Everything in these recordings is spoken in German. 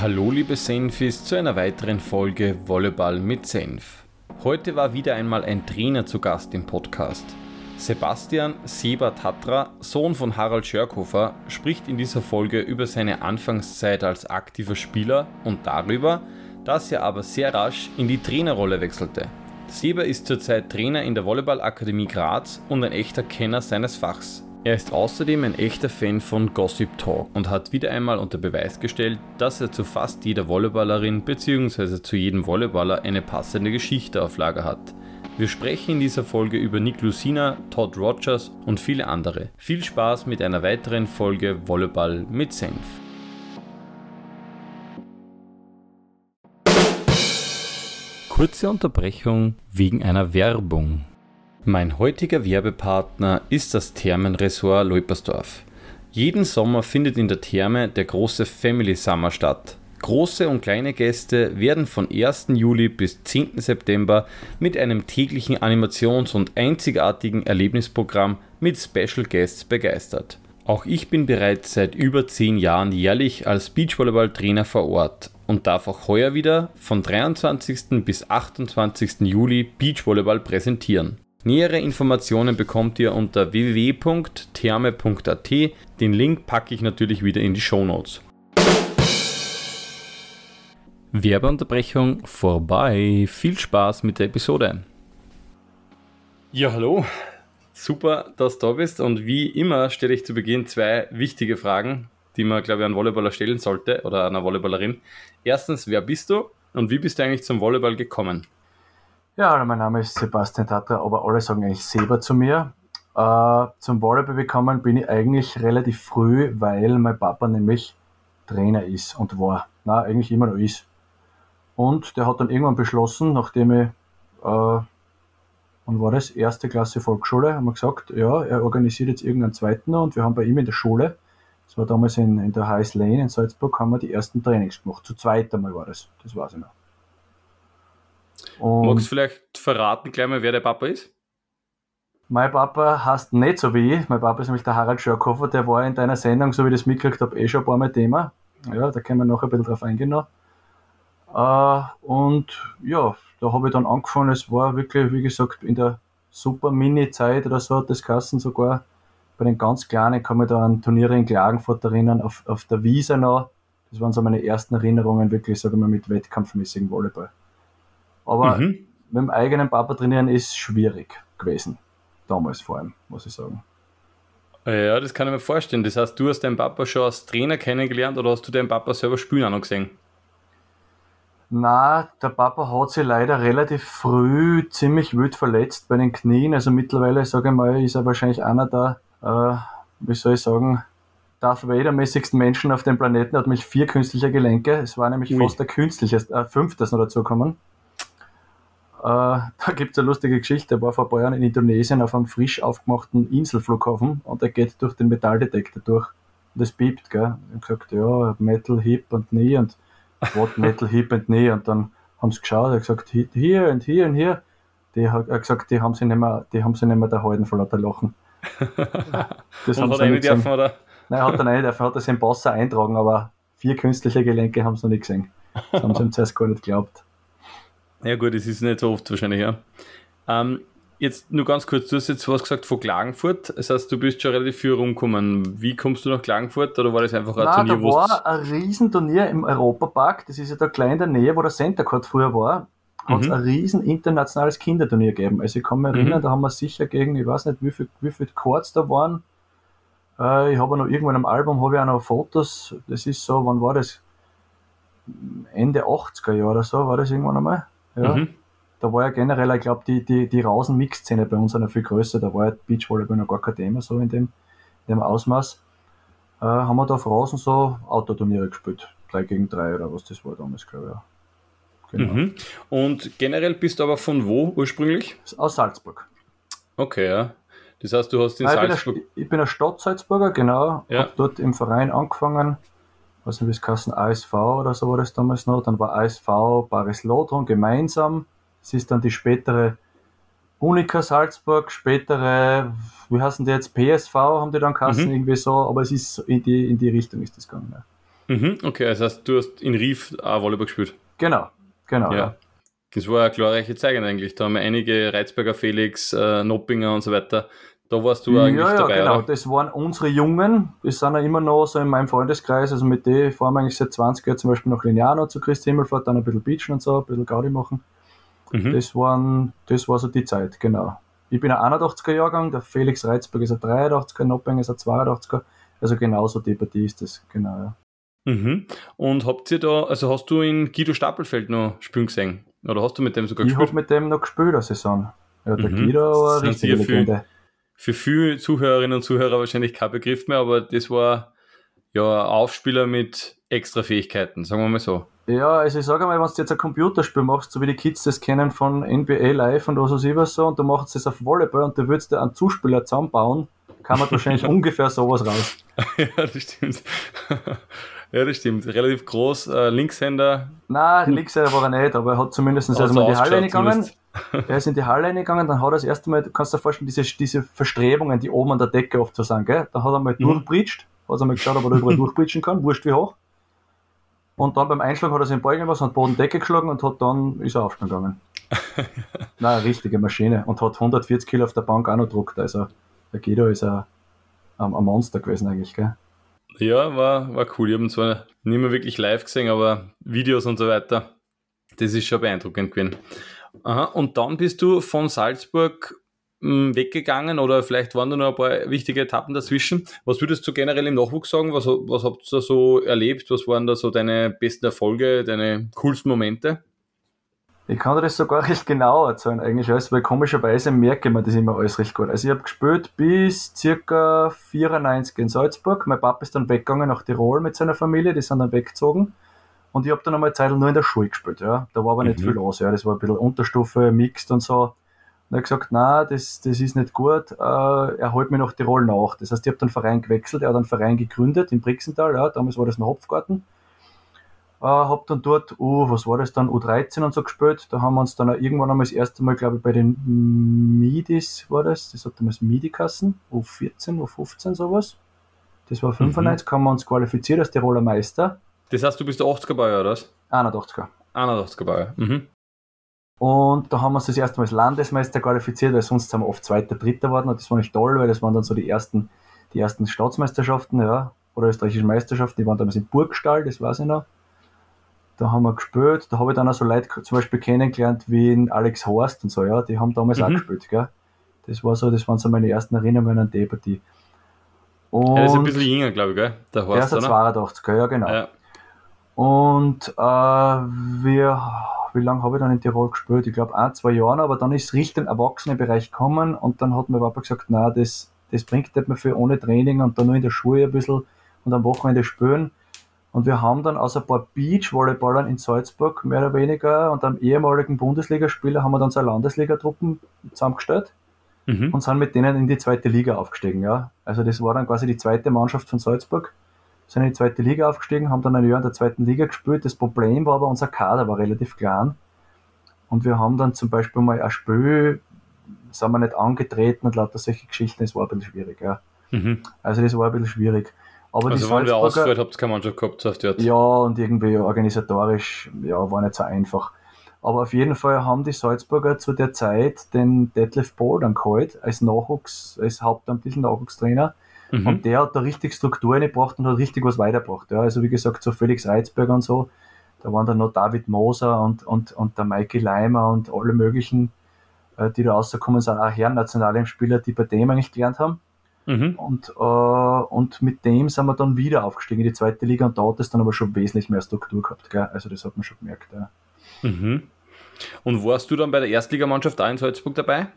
Hallo liebe Senfis zu einer weiteren Folge Volleyball mit Senf. Heute war wieder einmal ein Trainer zu Gast im Podcast. Sebastian Seba Tatra, Sohn von Harald Schörkhofer, spricht in dieser Folge über seine Anfangszeit als aktiver Spieler und darüber, dass er aber sehr rasch in die Trainerrolle wechselte. Seba ist zurzeit Trainer in der Volleyballakademie Graz und ein echter Kenner seines Fachs. Er ist außerdem ein echter Fan von Gossip Talk und hat wieder einmal unter Beweis gestellt, dass er zu fast jeder Volleyballerin bzw. zu jedem Volleyballer eine passende Geschichte auf Lager hat. Wir sprechen in dieser Folge über Nick Lucina, Todd Rogers und viele andere. Viel Spaß mit einer weiteren Folge Volleyball mit Senf. Kurze Unterbrechung wegen einer Werbung. Mein heutiger Werbepartner ist das Thermenresort Leupersdorf. Jeden Sommer findet in der Therme der große Family Summer statt. Große und kleine Gäste werden von 1. Juli bis 10. September mit einem täglichen Animations- und einzigartigen Erlebnisprogramm mit Special Guests begeistert. Auch ich bin bereits seit über 10 Jahren jährlich als Beachvolleyball-Trainer vor Ort und darf auch heuer wieder von 23. bis 28. Juli Beachvolleyball präsentieren. Nähere Informationen bekommt ihr unter www.therme.at. Den Link packe ich natürlich wieder in die Show Notes. Werbeunterbrechung vorbei. Viel Spaß mit der Episode. Ja, hallo. Super, dass du da bist. Und wie immer stelle ich zu Beginn zwei wichtige Fragen, die man, glaube ich, an Volleyballer stellen sollte oder einer Volleyballerin. Erstens, wer bist du und wie bist du eigentlich zum Volleyball gekommen? Ja, mein Name ist Sebastian Tatra, aber alle sagen eigentlich Seba zu mir. Äh, zum Volleyball gekommen bin ich eigentlich relativ früh, weil mein Papa nämlich Trainer ist und war. Na, eigentlich immer noch ist. Und der hat dann irgendwann beschlossen, nachdem ich, äh, wann war das? Erste Klasse Volksschule, haben wir gesagt, ja, er organisiert jetzt irgendeinen zweiten und wir haben bei ihm in der Schule, das war damals in, in der Heiß Lane in Salzburg, haben wir die ersten Trainings gemacht. Zu zweit einmal war das. Das weiß ich noch. Und Magst du vielleicht verraten gleich mal, wer der Papa ist? Mein Papa heißt nicht so wie ich. Mein Papa ist nämlich der Harald Schörkhofer, der war in deiner Sendung, so wie ich das mitgekriegt habe, eh schon ein paar Mal Thema. Ja, da können wir noch ein bisschen drauf eingehen noch. Äh, und ja, da habe ich dann angefangen, es war wirklich, wie gesagt, in der super Mini-Zeit oder so hat das Kassen sogar bei den ganz Kleinen kann mich da an Turniere in Klagenfurt erinnern, auf, auf der Wiese noch. Das waren so meine ersten Erinnerungen, wirklich, sage ich mal, mit wettkampfmäßigem Volleyball. Aber mhm. mit dem eigenen Papa trainieren ist schwierig gewesen. Damals vor allem, muss ich sagen. Ja, das kann ich mir vorstellen. Das heißt, du hast deinen Papa schon als Trainer kennengelernt oder hast du deinen Papa selber spielen auch noch gesehen? Na, der Papa hat sich leider relativ früh ziemlich wild verletzt bei den Knien. Also mittlerweile, sage ich mal, ist er wahrscheinlich einer der, äh, wie soll ich sagen, Darth Vader-mäßigsten Menschen auf dem Planeten. Er hat mich vier künstliche Gelenke. Es war nämlich Ui. fast der künstliche, äh, fünftes noch dazu gekommen. Äh, da gibt es eine lustige Geschichte. Er war vor ein paar Jahren in Indonesien auf einem frisch aufgemachten Inselflughafen und er geht durch den Metalldetektor durch. Und es piept, gell. Und gesagt, ja, Metal, Hip und Knee und what Metal, Hip und Knee. Und dann haben sie geschaut, er hat gesagt, hier und hier und hier. Die hat er gesagt, die haben sie nicht mehr, die haben sie nicht mehr da halten vor lauter Lachen. Das haben hat er nicht dürfen, oder? Nein, hat er nicht dürfen, hat er seinen Passer eintragen, aber vier künstliche Gelenke haben sie noch nicht gesehen. Das haben sie ihm zuerst gar nicht geglaubt. Ja gut, das ist nicht so oft wahrscheinlich, ja. Ähm, jetzt nur ganz kurz, du hast jetzt was gesagt von Klagenfurt, das heißt, du bist schon relativ viel rumgekommen. Wie kommst du nach Klagenfurt oder war das einfach ein Nein, Turnier? Da war ein Riesenturnier im Europapark, das ist ja da klein in der Nähe, wo der Center Court früher war, hat es mhm. ein riesen internationales Kinderturnier gegeben. Also ich kann mich erinnern, mhm. da haben wir sicher gegen, ich weiß nicht, wie viele wie viel Courts da waren. Äh, ich habe noch irgendwann im Album, habe ich auch noch Fotos, das ist so, wann war das? Ende 80er Jahre oder so, war das irgendwann einmal? Ja. Mhm. Da war ja generell, ich glaube, die, die, die Rausen-Mix-Szene bei uns noch viel größer. Da war ja Beachvolleyball noch gar kein Thema so in dem, in dem Ausmaß. Äh, haben wir da auf Rausen so Autoturniere gespielt. 3 gegen 3 oder was das war damals, glaube ich. Ja. Genau. Mhm. Und generell bist du aber von wo ursprünglich? Aus Salzburg. Okay, ja. Das heißt, du hast in Nein, Salzburg. Ich bin, ein, ich bin ein Stadt-Salzburger, genau. Ja. Hab dort im Verein angefangen weiß nicht, wie es heißen, ASV oder so war das damals noch. Dann war ASV Paris Lodron gemeinsam. Es ist dann die spätere Unica Salzburg, spätere, wie heißen die jetzt, PSV haben die dann geheißen, mhm. irgendwie so, aber es ist in die, in die Richtung ist das gegangen. Ja. Mhm, okay, das heißt, du hast in Rief auch Volleyball gespielt. Genau, genau. Ja. Ja. Das war eine glorreiche Zeit eigentlich. Da haben wir einige Reizberger Felix, äh, Noppinger und so weiter. Da warst du eigentlich ja, ja, dabei, genau. oder? Das waren unsere Jungen. Die sind ja immer noch so in meinem Freundeskreis. Also mit denen fahren wir eigentlich seit 20 Jahren zum Beispiel nach Lignano zu Christi Himmelfahrt, dann ein bisschen Beachen und so, ein bisschen Gaudi machen. Mhm. Das, waren, das war so die Zeit, genau. Ich bin ein 81er Jahrgang, der Felix Reizberg ist ein 83er, Nopping ist ein 82er. Also genauso die Partie ist das, genau. Ja. Mhm. Und habt ihr da, also hast du in Guido Stapelfeld noch spielen gesehen? Oder hast du mit dem sogar Ich habe gespielt? mit dem noch gespielt, eine Saison. Ja, der Mhm. Guido war eine richtige ja viel- Legende. Für viele Zuhörerinnen und Zuhörer wahrscheinlich kein Begriff mehr, aber das war ja ein Aufspieler mit extra Fähigkeiten, sagen wir mal so. Ja, also ich sage mal, wenn du jetzt ein Computerspiel machst, so wie die Kids das kennen von NBA Live und was weiß ich was so, und du machst das auf Volleyball und du würdest dir einen Zuspieler zusammenbauen, kann man wahrscheinlich ungefähr sowas raus. ja, das stimmt. Ja, das stimmt. Relativ groß, äh, Linkshänder. Nein, Linkseite war er nicht, aber er hat zumindest also so mal in die Halle reingegangen. Er ist in die Halle reingegangen, dann hat er das erste Mal, du kannst dir vorstellen, diese, diese Verstrebungen, die oben an der Decke oft so sind, gell? Da hat er mal Mhm. durchbritscht, hat er mal geschaut, ob er da überall durchbritschen kann, wurscht wie hoch. Und dann beim Einschlag hat er sich den Ball gemacht, hat Boden Decke geschlagen und hat dann, ist er aufgegangen. Nein, eine richtige Maschine. Und hat 140 Kilo auf der Bank auch noch gedruckt. Also, der Guido ist ein, ein, ein Monster gewesen eigentlich, gell? Ja, war, war cool. Ich habe ihn zwar nicht mehr wirklich live gesehen, aber Videos und so weiter. Das ist schon beeindruckend gewesen. Aha, und dann bist du von Salzburg mh, weggegangen oder vielleicht waren da noch ein paar wichtige Etappen dazwischen. Was würdest du generell im Nachwuchs sagen? Was, was habt ihr da so erlebt? Was waren da so deine besten Erfolge, deine coolsten Momente? Ich kann dir das sogar recht genau erzählen, eigentlich alles, weil komischerweise merke ich mir das immer alles recht gut. Also ich habe gespielt bis circa 94 in Salzburg. Mein Papa ist dann weggegangen nach Tirol mit seiner Familie, die sind dann weggezogen. Und ich habe dann einmal Zeit nur in der Schule gespielt, ja. Da war aber nicht Mhm. viel los, ja. Das war ein bisschen Unterstufe, mixed und so. Und er hat gesagt, nein, das, das ist nicht gut, äh, er holt mich nach Tirol nach. Das heißt, ich habe dann einen Verein gewechselt, er hat einen Verein gegründet in Brixental, ja, damals war das ein Hopfgarten. Äh, hab dann dort, uh, was war das dann, U13 und so gespielt. Da haben wir uns dann irgendwann einmal das erste Mal, glaube ich, bei den Midis war das, das hat damals Midi-Kassen, U14, U15 sowas. Das war 95, haben wir uns qualifiziert als Tiroler Meister. Das heißt, du bist der 80er Bauer, oder was? 81er. 81er Bauer. Mhm. Und da haben wir uns das erste Mal als Landesmeister qualifiziert, weil sonst sind wir oft Zweiter, Dritter geworden. Und das war nicht toll, weil das waren dann so die ersten, die ersten Staatsmeisterschaften, ja, oder österreichische Meisterschaften, die waren damals in Burgstall, das weiß ich noch. Da haben wir gespielt, da habe ich dann auch so Leute zum Beispiel kennengelernt wie in Alex Horst und so, ja, die haben damals auch Mhm. gespielt, gell. Das war so, das waren so meine ersten Erinnerungen an die Partie. Und Er ist ein bisschen jünger, glaube ich, gell? Der er Horst, ist ein oder? 82er, ja genau. Ja. Und äh, wir, wie lange habe ich dann in Tirol gespielt? Ich glaube ein, zwei Jahre, aber dann ist es richtig im Erwachsenenbereich gekommen und dann hat mein Papa gesagt, na, das, das bringt nicht mehr viel ohne Training und dann nur in der Schule ein bisschen und am Wochenende spielen. Und wir haben dann aus ein paar Beach-Volleyballern in Salzburg mehr oder weniger und einem ehemaligen Bundesligaspieler haben wir dann so Landesligatruppen zusammengestellt Mhm. und sind mit denen in die zweite Liga aufgestiegen. Ja. Also das war dann quasi die zweite Mannschaft von Salzburg. Sind in die zweite Liga aufgestiegen, haben dann ein Jahr in der zweiten Liga gespielt. Das Problem war aber, unser Kader war relativ klein. Und wir haben dann zum Beispiel mal ein Spiel, sind wir nicht angetreten und lauter solche Geschichten, das war ein bisschen schwierig. Ja. Mhm. Also das war ein bisschen schwierig. Aber Also wenn wir ausgefällt habt ihr keine Mannschaft gehabt, die Art. ja, und irgendwie organisatorisch, ja, war nicht so einfach. Aber auf jeden Fall haben die Salzburger zu der Zeit den Detlef Bohl dann geholt, als Nachwuchs, als hauptamtlichen Nachwuchstrainer. Mhm. Und der hat da richtig Strukturen gebracht und hat richtig was weitergebracht. Ja, also wie gesagt, so Felix Reizberger und so, da waren dann noch David Moser und, und, und der Mikey Leimer und alle möglichen, äh, die da rausgekommen sind, auch Herren Spieler, die bei dem eigentlich gelernt haben. Mhm. Und, äh, und mit dem sind wir dann wieder aufgestiegen in die zweite Liga und da hat es dann aber schon wesentlich mehr Struktur gehabt. Gell? Also das hat man schon gemerkt. Ja. Mhm. Und warst du dann bei der Erstligamannschaft da in Salzburg dabei?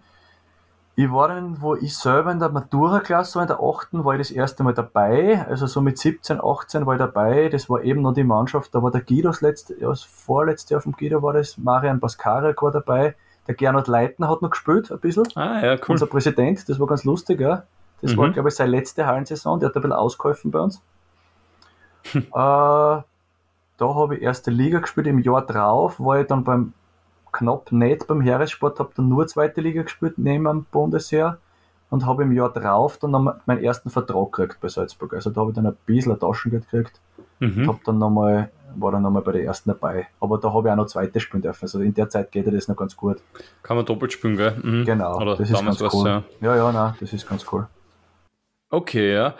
Ich war dann, wo ich selber in der Matura-Klasse war, in der 8. war ich das erste Mal dabei. Also so mit 17, 18 war ich dabei. Das war eben noch die Mannschaft, da war der Guido das letzte, das vorletzte Jahr vom Guido war das, Marian Baskarek war dabei. Der Gernot Leitner hat noch gespielt, ein bisschen. Ah, ja, cool. Unser Präsident, das war ganz lustig, ja. Das Mhm. war, glaube ich, seine letzte Hallensaison, der hat ein bisschen ausgeholfen bei uns. äh, da habe ich erste Liga gespielt, im Jahr drauf war ich dann beim knapp nicht beim Heeressport, habe dann nur zweite Liga gespielt, neben dem Bundesheer. und habe im Jahr drauf dann noch meinen ersten Vertrag gekriegt bei Salzburg. Also da habe ich dann ein bisschen Taschengeld gekriegt. Mhm. Hab dann noch mal, war dann nochmal bei der ersten dabei. Aber da habe ich auch noch zweite spielen dürfen. Also in der Zeit geht das noch ganz gut. Kann man doppelt spielen, gell? Mhm. Genau, Oder das ist ganz cool. Ja. ja, ja, nein, das ist ganz cool. Okay, ja.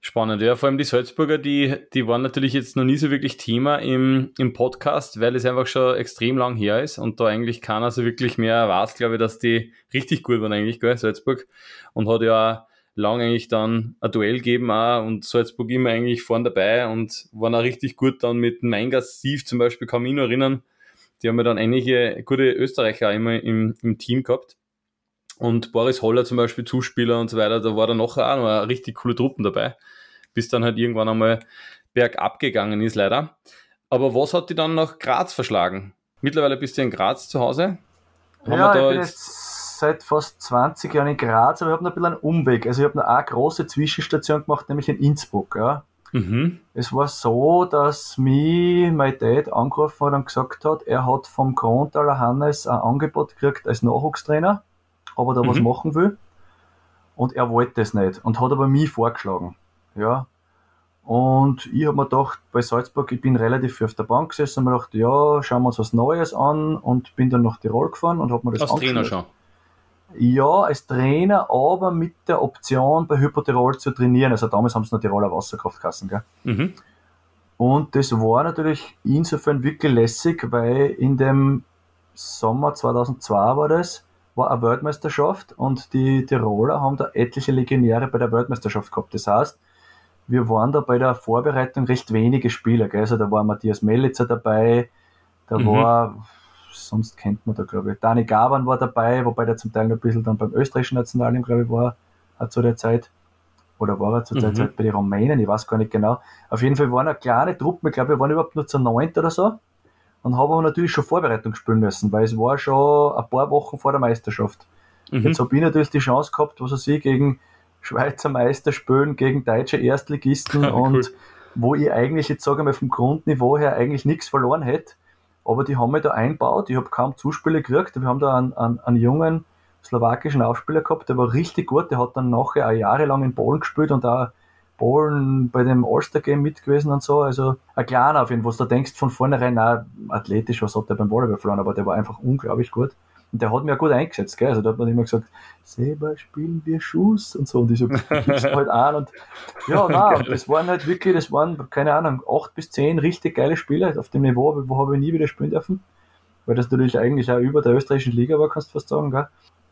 Spannend, ja. Vor allem die Salzburger, die, die waren natürlich jetzt noch nie so wirklich Thema im, im Podcast, weil es einfach schon extrem lang her ist und da eigentlich keiner so wirklich mehr weiß, glaube ich, dass die richtig gut waren eigentlich, gell, Salzburg. Und hat ja lang eigentlich dann ein Duell gegeben auch und Salzburg immer eigentlich vorn dabei und waren auch richtig gut dann mit Meingast Steve zum Beispiel, kann mich nur erinnern. Die haben ja dann einige gute Österreicher immer im, im Team gehabt. Und Boris Holler zum Beispiel, Zuspieler und so weiter, da war dann noch auch noch eine richtig coole Truppen dabei bis dann halt irgendwann einmal bergab gegangen ist, leider. Aber was hat die dann nach Graz verschlagen? Mittlerweile bist du in Graz zu Hause. Haben ja, ich bin jetzt seit fast 20 Jahren in Graz, aber ich habe noch ein bisschen einen Umweg. Also ich habe noch eine große Zwischenstation gemacht, nämlich in Innsbruck. Ja. Mhm. Es war so, dass mich mein Dad angerufen hat und gesagt hat, er hat vom Krontaler Hannes ein Angebot gekriegt als Nachwuchstrainer, ob er da mhm. was machen will. Und er wollte das nicht und hat aber mich vorgeschlagen. Ja. Und ich habe mir gedacht, bei Salzburg, ich bin relativ viel auf der Bank gesessen und mir gedacht, ja, schauen wir uns was Neues an und bin dann nach Tirol gefahren und habe mir das Als Trainer schon? Ja, als Trainer, aber mit der Option bei Hypotirol zu trainieren. Also damals haben sie noch Tiroler Wasserkraftkassen, gell? Mhm. Und das war natürlich insofern wirklich lässig, weil in dem Sommer 2002 war das, war eine Weltmeisterschaft und die Tiroler haben da etliche Legionäre bei der Weltmeisterschaft gehabt. Das heißt, wir waren da bei der Vorbereitung recht wenige Spieler. Gell? Also da war Matthias Mellitzer dabei, da mhm. war, sonst kennt man da glaube ich, Dani Gaban war dabei, wobei der zum Teil noch ein bisschen dann beim österreichischen Nationalen, glaube ich, war, hat zu der Zeit. Oder war er zu der mhm. Zeit bei den Rumänen, ich weiß gar nicht genau. Auf jeden Fall waren eine kleine Truppe, ich glaube, wir waren überhaupt nur zu neunt oder so. Und haben aber natürlich schon Vorbereitung spielen müssen, weil es war schon ein paar Wochen vor der Meisterschaft. Mhm. Jetzt habe ich natürlich die Chance gehabt, was weiß ich, gegen Schweizer Meister spielen gegen deutsche Erstligisten cool. und wo ich eigentlich jetzt sage mal vom Grundniveau her eigentlich nichts verloren hätte. Aber die haben mich da einbaut. Ich habe kaum Zuspiele gekriegt. Wir haben da einen, einen, einen jungen slowakischen Aufspieler gehabt, der war richtig gut. Der hat dann nachher auch jahrelang in Polen gespielt und auch Polen bei dem All-Star-Game mit gewesen und so. Also ein kleiner auf jeden Fall, wo du denkst von vornherein, na, athletisch, was hat der beim Volleyball verloren, aber der war einfach unglaublich gut. Und der hat mir ja gut eingesetzt, gell? Also da hat man immer gesagt, selber spielen wir Schuss und so. Und ich so, gibst halt an. Und ja, nein, und das waren halt wirklich, das waren, keine Ahnung, acht bis zehn richtig geile Spiele auf dem Niveau, wo habe ich nie wieder spielen dürfen. Weil das natürlich eigentlich auch über der österreichischen Liga war, kannst du fast sagen, gell?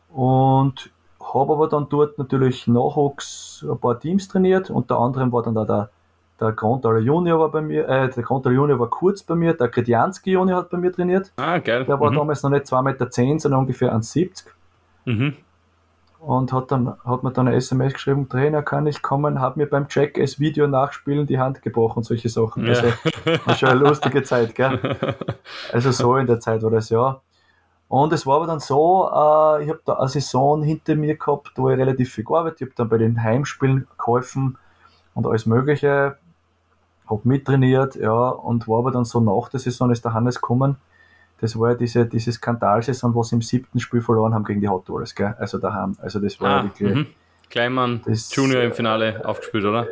Und habe aber dann dort natürlich Nachwuchs ein paar Teams trainiert. Unter anderem war dann da der der Grandal Junior war bei mir, äh, der Grandal Junior war kurz bei mir, der Kredianski Junior hat bei mir trainiert. Ah, geil. Der war mhm. damals noch nicht 2,10 Meter, sondern ungefähr 1,70 Mhm. Und hat dann, hat mir dann eine SMS geschrieben, Trainer, kann ich kommen, hat mir beim Check das Video nachspielen die Hand gebrochen, solche Sachen. Ja. Also, war schon eine lustige Zeit, gell? Also so in der Zeit war das, ja. Und es war aber dann so, äh, ich habe da eine Saison hinter mir gehabt, wo ich relativ viel gearbeitet habe, dann bei den Heimspielen geholfen und alles Mögliche hab mittrainiert, ja, und war aber dann so nach der Saison ist der Hannes gekommen. Das war ja diese, diese Skandalsaison, wo sie im siebten Spiel verloren haben gegen die Hot Wheels, gell? Also daheim. Also das war ah, wirklich. Mhm. Kleinmann das, Junior im Finale äh, aufgespielt, oder?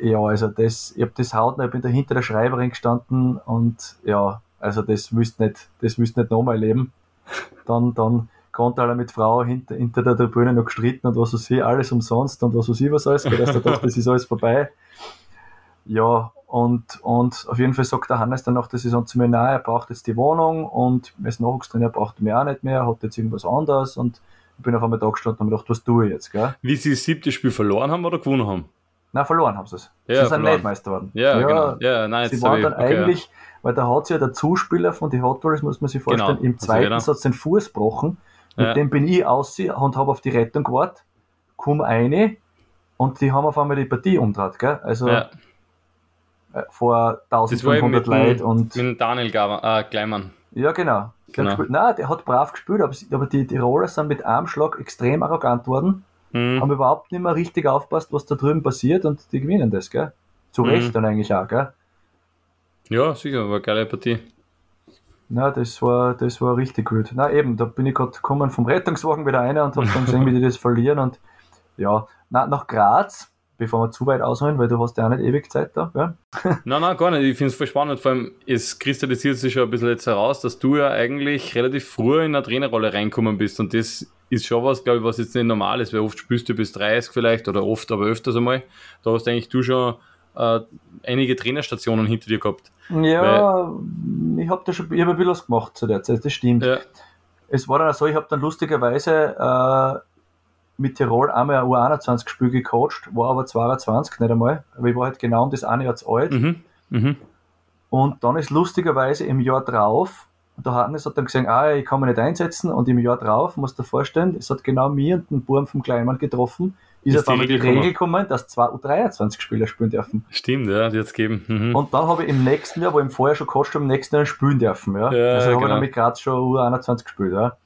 Ja, also das, ich habe das hautnah, ich bin da hinter der Schreiberin gestanden und ja, also das müsste nicht, das müsste nicht nochmal erleben. Dann, dann konnte alle mit Frau hinter, hinter der Tribüne noch gestritten und was weiß ich, alles umsonst und was weiß ich was alles, weil das, das ist alles vorbei. Ja, und, und auf jeden Fall sagt der Hannes dann nach der Saison zu mir, nein, er braucht jetzt die Wohnung und als Nachwuchstrainer braucht er mich auch nicht mehr, er hat jetzt irgendwas anderes und ich bin auf einmal da gestanden und mir gedacht, was tue ich jetzt, gell? Wie sie das siebte Spiel verloren haben oder gewonnen haben? Nein, verloren haben sie es. Ja, sie sind nicht Meister geworden. Ja, ja, genau. Ja, nein, sie waren dann okay, eigentlich, ja. weil da hat sich ja der Zuspieler von den Hot Wheels, muss man sich vorstellen, genau. im zweiten also, Satz den Fuß gebrochen. Mit ja. dem bin ich aus und habe auf die Rettung gewartet, komme eine und die haben auf einmal die Partie umgedreht, gell? Also, ja äh, vor 1500 Leuten. Und mit Daniel Gaber, äh, Kleimann. Ja, genau. Der genau. Nein, der hat brav gespielt, aber, aber die Tiroler sind mit einem Schlag extrem arrogant worden, mhm. haben überhaupt nicht mehr richtig aufpasst, was da drüben passiert und die gewinnen das, gell? Zu mhm. Recht dann eigentlich auch, gell? Ja, sicher, war eine geile Partie. Na, das war, das war richtig gut. Na eben, da bin ich gerade gekommen vom Rettungswagen wieder einer und habe dann gesehen, wie die das verlieren und ja, na, nach Graz, bevor wir zu weit ausholen, weil du hast ja auch nicht ewig Zeit da. Ja? nein, nein, gar nicht. Ich finde es voll spannend. Vor allem, es kristallisiert sich schon ein bisschen jetzt heraus, dass du ja eigentlich relativ früh in eine Trainerrolle reinkommen bist. Und das ist schon was, glaube ich, was jetzt nicht normal ist, weil oft spielst du bis 30 vielleicht oder oft, aber öfters einmal. Da hast eigentlich du schon äh, einige Trainerstationen hinter dir gehabt. Ja, ich habe da schon ich hab ein bisschen was gemacht zu der Zeit, das stimmt. Ja. Es war dann so, ich habe dann lustigerweise äh, mit Tirol einmal ein U21-Spiel gecoacht, war aber 22, nicht einmal, aber ich war halt genau um das eine Jahr zu alt. Mhm. Mhm. Und dann ist lustigerweise im Jahr drauf, der Hannes hat dann gesagt, ah, ich kann mich nicht einsetzen und im Jahr drauf, musst du dir vorstellen, es hat genau mir und den Burm vom Kleinmann getroffen, ist, ist auf einmal die Regel gekommen, dass zwei U23-Spieler spielen dürfen. Stimmt, ja, die jetzt geben. Mhm. Und dann habe ich im nächsten Jahr, wo ich vorher schon coacht habe, im nächsten Jahr spielen dürfen. Ja? ja also habe genau. ich dann mit Graz schon U21 gespielt. Ja?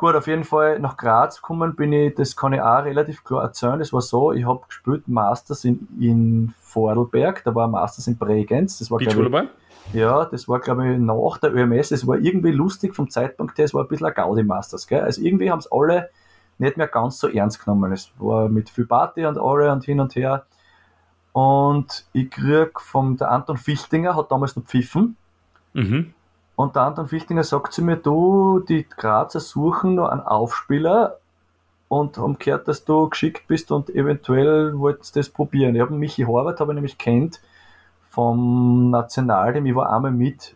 Gut, auf jeden Fall nach Graz gekommen bin ich, das kann ich auch relativ klar erzählen. Es war so, ich habe gespielt Masters in, in Vordelberg, da war Masters in Bregenz. Das war, Beachvolleyball? Ja, das war, glaube ich, nach der ÖMS. Es war irgendwie lustig vom Zeitpunkt her, es war ein bisschen ein Gaudi Masters. Gell? Also irgendwie haben es alle nicht mehr ganz so ernst genommen. Es war mit viel Party und alle und hin und her. Und ich krieg vom der Anton Fichtinger, hat damals noch pfiffen. Mhm. Und der Anton Fichtinger sagt zu mir, du, die Grazer suchen noch einen Aufspieler und haben gehört, dass du geschickt bist und eventuell wolltest das probieren. Ich habe Michi Horvath, habe ich nämlich kennt vom Nationalteam. Ich war einmal mit,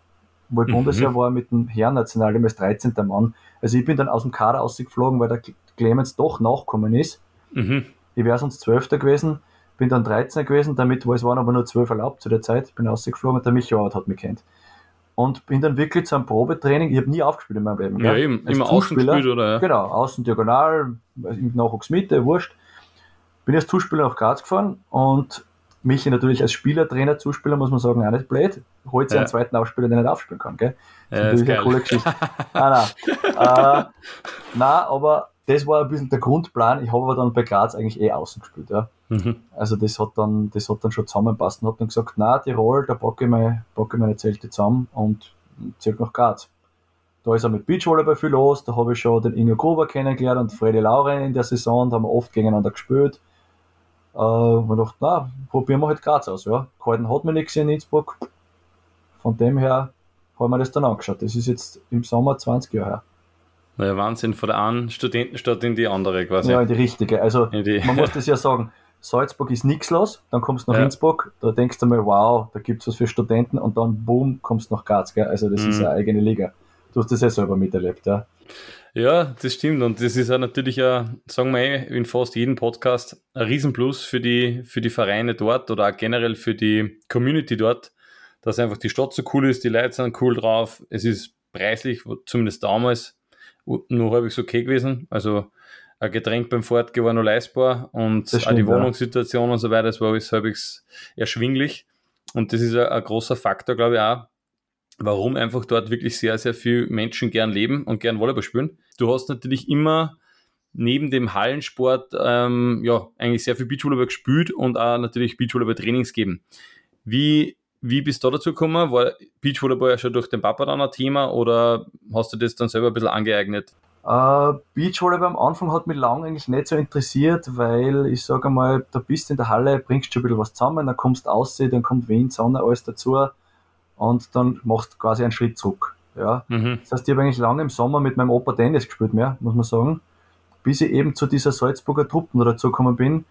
wo ich mhm. Bundesjahr war mit dem Herrn Nationalteam als 13. Mann. Also ich bin dann aus dem Kader ausgeflogen, weil der Clemens doch nachgekommen ist. Mhm. Ich wäre sonst 12. gewesen, bin dann 13 gewesen, damit, es waren aber nur 12 erlaubt zu der Zeit, bin ausgeflogen und der Michi Horvath hat mich kennt und bin dann wirklich zu einem Probetraining. Ich habe nie aufgespielt in meinem Leben. Ja, eben, Als immer außen gespielt, oder? Ja. Genau, außen diagonal, im Nachwuchsmitte, wurscht. Bin als Zuspieler nach Graz gefahren und mich natürlich als Spieler, Trainer, Zuspieler, muss man sagen, auch nicht blöd. Holt sich ja. einen zweiten Aufspieler, der nicht aufspielen kann, gell? Das ja, ist natürlich eine coole Geschichte. nein, nein. äh, nein, aber das war ein bisschen der Grundplan. Ich habe aber dann bei Graz eigentlich eh außen gespielt, ja. Mhm. Also das hat dann, das hat dann schon zusammenpasst und hat dann gesagt, na Tirol, da packe ich, meine, packe ich meine Zelte zusammen und ziehe nach Graz. Da ist auch mit Beachvolleyball viel los, da habe ich schon den Ingo Gruber kennengelernt und Freddy Lauren in der Saison, da haben wir oft gegeneinander gespielt. Äh, und dachte, na, probieren wir halt Graz aus, ja. Gehalten hat mir nichts in Innsbruck. Von dem her haben wir das dann angeschaut. Das ist jetzt im Sommer 20 Jahre her. Naja, Wahnsinn, von der einen Studentenstadt in die andere quasi. Ja, in die richtige. Also die man muss das ja sagen, Salzburg ist nichts los, dann kommst du nach ja. Innsbruck, da denkst du mal, wow, da gibt es was für Studenten und dann boom, kommst du nach Graz, gell? Also das mhm. ist eine eigene Liga. Du hast das ja selber miterlebt, ja. Ja, das stimmt. Und das ist ja natürlich ja, sagen wir eh, in fast jedem Podcast ein Riesenplus für die, für die Vereine dort oder auch generell für die Community dort, dass einfach die Stadt so cool ist, die Leute sind cool drauf, es ist preislich, zumindest damals, nur halbwegs okay gewesen. Also ein Getränk beim Fortgehen war noch leistbar und stimmt, auch die Wohnungssituation ja. und so weiter, das war alles halbwegs erschwinglich. Und das ist ein, ein großer Faktor, glaube ich, auch, warum einfach dort wirklich sehr, sehr viele Menschen gern leben und gern Volleyball spielen. Du hast natürlich immer neben dem Hallensport ähm, ja eigentlich sehr viel Beachvolleyball gespielt und auch natürlich Beachvolleyball-Trainings geben. Wie wie bist du dazu gekommen? War Beachvolleyball ja schon durch den Papa dann ein Thema oder hast du das dann selber ein bisschen angeeignet? Uh, Beachvolleyball am Anfang hat mich lange eigentlich nicht so interessiert, weil ich sage mal, da bist du in der Halle, bringst schon ein bisschen was zusammen, dann kommst du aus, dann kommt Wind, Sonne, alles dazu und dann machst du quasi einen Schritt zurück. Ja? Mhm. Das heißt, ich habe eigentlich lange im Sommer mit meinem Opa Tennis gespielt mehr, muss man sagen, bis ich eben zu dieser Salzburger Truppen dazu gekommen bin,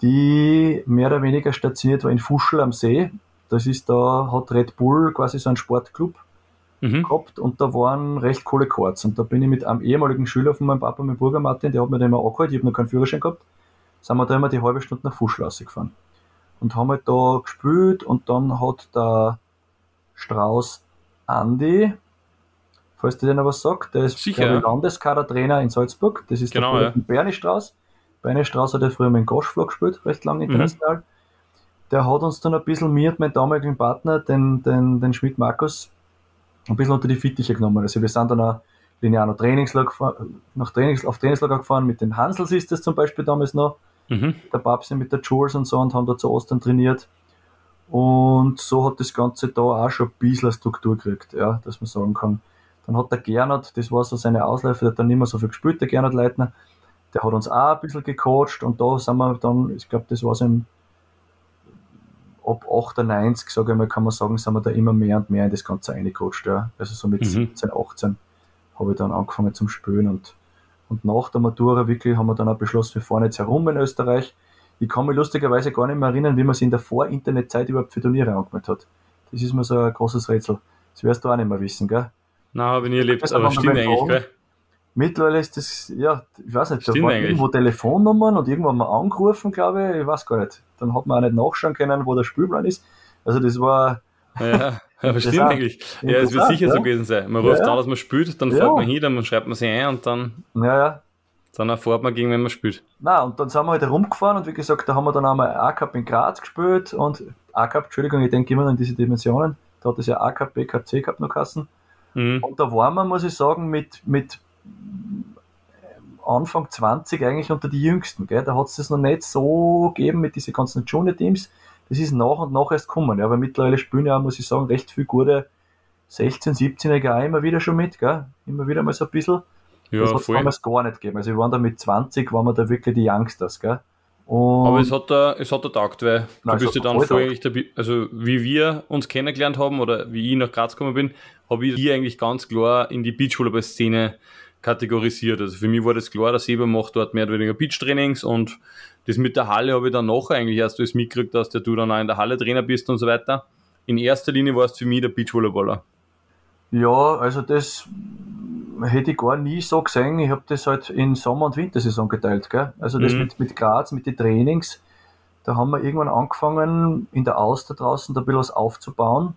die mehr oder weniger stationiert war in Fuschel am See das ist da, hat Red Bull quasi so einen Sportclub mhm. gehabt und da waren recht coole Courts. Und da bin ich mit einem ehemaligen Schüler von meinem Papa, mit Burger Martin, der hat mir da immer angehalten, ich habe noch keinen Führerschein gehabt, sind wir da immer die halbe Stunde nach Fuschlasse gefahren. Und haben halt da gespielt und dann hat der Strauß Andi, falls der dir noch was sagt, der ist Sicher, der Landeskadertrainer in Salzburg, das ist genau, der ja. Bernie Strauß. Bernie Strauß hat ja früher mit dem Goschflug gespielt, recht lange mhm. international. Mhm der hat uns dann ein bisschen mir und meinen damaligen Partner, den, den, den Schmidt Markus, ein bisschen unter die Fittiche genommen. Also wir sind dann auch linear Trainingslager, nach Trainings, auf Trainingslager gefahren, mit den Hansels ist das zum Beispiel damals noch, mhm. der Babsi mit der Jules und so und haben da zu Ostern trainiert. Und so hat das Ganze da auch schon ein bisschen Struktur gekriegt, ja, dass man sagen kann. Dann hat der Gernot, das war so seine Ausläufe, der hat dann nicht mehr so viel gespielt, der Gernot Leitner, der hat uns auch ein bisschen gecoacht und da sind wir dann, ich glaube, das war so im ab 98, sage ich mal, kann man sagen, sind wir da immer mehr und mehr in das Ganze reingecoacht. Ja. Also so mit mhm. 17, 18 habe ich dann angefangen zum Spielen und, und nach der Matura wirklich haben wir dann auch beschlossen, wir fahren jetzt herum in Österreich. Ich kann mich lustigerweise gar nicht mehr erinnern, wie man sich in der Vor-Internet-Zeit überhaupt für Turniere angemeldet hat. Das ist mir so ein großes Rätsel. Das wirst du auch nicht mehr wissen, gell? Nein, habe ich nie erlebt, aber stimmt eigentlich, gell? Mittlerweile ist das, ja, ich weiß nicht, da waren irgendwo Telefonnummern und irgendwann mal angerufen, glaube ich, ich weiß gar nicht. Dann hat man auch nicht nachschauen können, wo der Spielplan ist. Also das war. Ja, aber stimmt eigentlich. Ja, es wird sicher ja. so gewesen sein. Man ruft ja, an, dass man spielt, dann fährt man hin, dann schreibt man sich ein und dann. Ja, ja. Dann erfährt man gegen, wenn man spielt. Na und dann sind wir halt herumgefahren und wie gesagt, da haben wir dann einmal A-Cup in Graz gespielt und A-Cup, Entschuldigung, ich denke immer in diese Dimensionen. Da hat es ja A-Cup, B-Cup, C-Cup noch Kassen. Mhm. Und da waren wir, muss ich sagen, mit, mit Anfang 20 eigentlich unter die Jüngsten. Gell? Da hat es das noch nicht so gegeben mit diesen ganzen Junior-Teams. Das ist nach und nach erst gekommen. Ja? Aber mittlerweile spielen ja, muss ich sagen, recht viel gute 16-, 17-Jährige auch immer wieder schon mit. Gell? Immer wieder mal so ein bisschen. Ja, das hat es damals gar nicht gegeben. Also wir waren da mit 20, waren wir da wirklich die Youngsters. Gell? Und aber es hat da, es hat da taugt, weil Nein, du bist ja dann vorher dabei, also wie wir uns kennengelernt haben oder wie ich nach Graz gekommen bin, habe ich hier eigentlich ganz klar in die Beachvolleyball-Szene kategorisiert. Also für mich war das klar, der Seba macht dort mehr oder weniger Beach-Trainings und das mit der Halle habe ich dann nachher eigentlich erst alles mitgekriegt, dass du dann auch in der Halle Trainer bist und so weiter. In erster Linie war es für mich der Beachvolleyballer. Ja, also das hätte ich gar nie so gesehen. Ich habe das halt in Sommer- und Wintersaison geteilt. Gell? Also das mhm. mit, mit Graz, mit den Trainings, da haben wir irgendwann angefangen, in der Auster draußen da ein bisschen was aufzubauen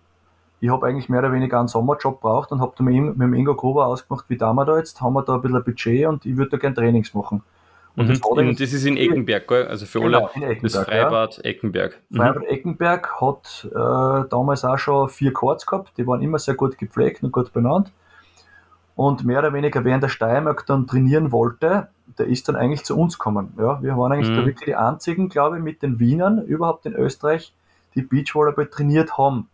ich habe eigentlich mehr oder weniger einen Sommerjob braucht und habe da mit, mit dem Ingo Gruber ausgemacht, wie da wir da jetzt, haben wir da ein bisschen ein Budget und ich würde da gerne Trainings machen. Und, mhm. das, in, das, ist in Eckenberg, gell? also für genau, alle das Freibad ja. Eckenberg. Mhm. Freibad Eckenberg hat äh, damals auch schon vier Courts gehabt, die waren immer sehr gut gepflegt und gut benannt. Und mehr oder weniger, während der Steiermark dann trainieren wollte, der ist dann eigentlich zu uns gekommen. Ja, wir waren eigentlich mhm. da wirklich die einzigen, glaube ich, mit den Wienern überhaupt in Österreich, die Beachvolleyball trainiert haben.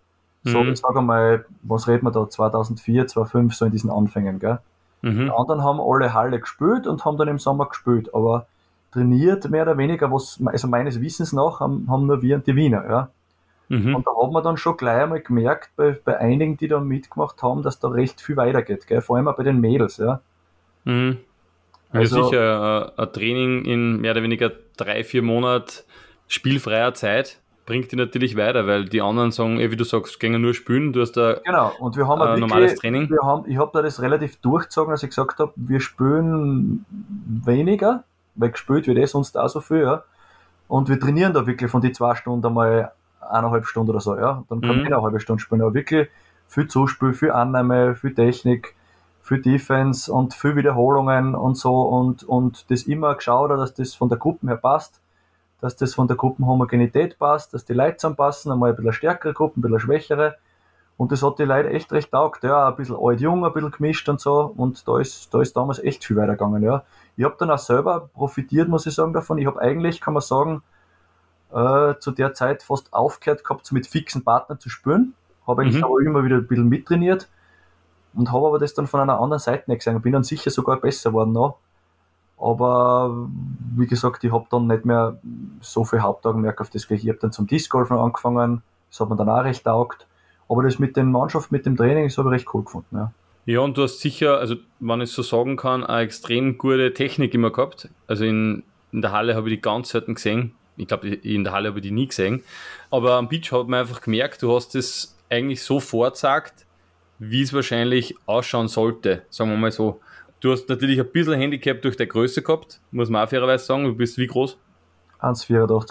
So, mhm. ich sage mal, was reden wir da, 2004, 2005, so in diesen Anfängen, gell? Mhm. Die anderen haben alle Halle gespielt und haben dann im Sommer gespielt, aber trainiert mehr oder weniger, was, also meines Wissens nach, haben, haben nur wir und die Wiener, ja. Mhm. Und da hat man dann schon gleich einmal gemerkt, bei, bei einigen, die da mitgemacht haben, dass da recht viel weitergeht, gell? vor allem auch bei den Mädels, ja. Mhm. Also, ja, sicher, ein Training in mehr oder weniger drei, vier Monaten spielfreier Zeit bringt die natürlich weiter, weil die anderen sagen, eh, wie du sagst, gehen nur spielen, du hast da genau. und wir haben ein normales Training. Wir haben, ich habe da das relativ durchgezogen, als ich gesagt habe, wir spielen weniger, weil gespielt wird eh sonst auch so viel, ja. Und wir trainieren da wirklich von die zwei Stunden einmal eineinhalb Stunden oder so, ja. Dann kann mhm. ich eine halbe Stunde spielen, aber wirklich viel Zuspiel, viel Annahme, viel Technik, viel Defense und viel Wiederholungen und so und, und das immer geschaut, dass das von der Gruppe her passt dass das von der Gruppenhomogenität passt, dass die Leute zusammenpassen, einmal ein bisschen stärkere Gruppen, ein bisschen schwächere. Und das hat die Leute echt recht taugt, ja, ein bisschen alt-jung, ein bisschen gemischt und so. Und da ist, da ist damals echt viel weitergegangen, ja. Ich habe dann auch selber profitiert, muss ich sagen, davon. Ich habe eigentlich, kann man sagen, äh, zu der Zeit fast aufgehört gehabt, so mit fixen Partnern zu spielen. Habe eigentlich mhm. aber immer wieder ein bisschen mittrainiert und habe aber das dann von einer anderen Seite nicht gesehen. Bin dann sicher sogar besser geworden noch. Aber wie gesagt, ich habe dann nicht mehr so viel Hauptaugenmerk auf das gelegt. Ich habe dann zum Discgolfen angefangen, das hat mir dann auch recht taugt. Aber das mit den Mannschaft, mit dem Training, habe ich recht cool gefunden. Ja. Ja, und du hast sicher, also wenn ich so sagen kann, eine extrem gute Technik immer gehabt. Also in, in der Halle habe ich die ganz selten gesehen. Ich glaube, in der Halle habe ich die nie gesehen. Aber am Beach hat man einfach gemerkt, du hast es eigentlich so vorgesagt, wie es wahrscheinlich ausschauen sollte, sagen wir mal so. Du hast natürlich ein bisschen Handicap durch der Größe gehabt, muss man auch fairerweise sagen. Du bist wie groß? 1,84.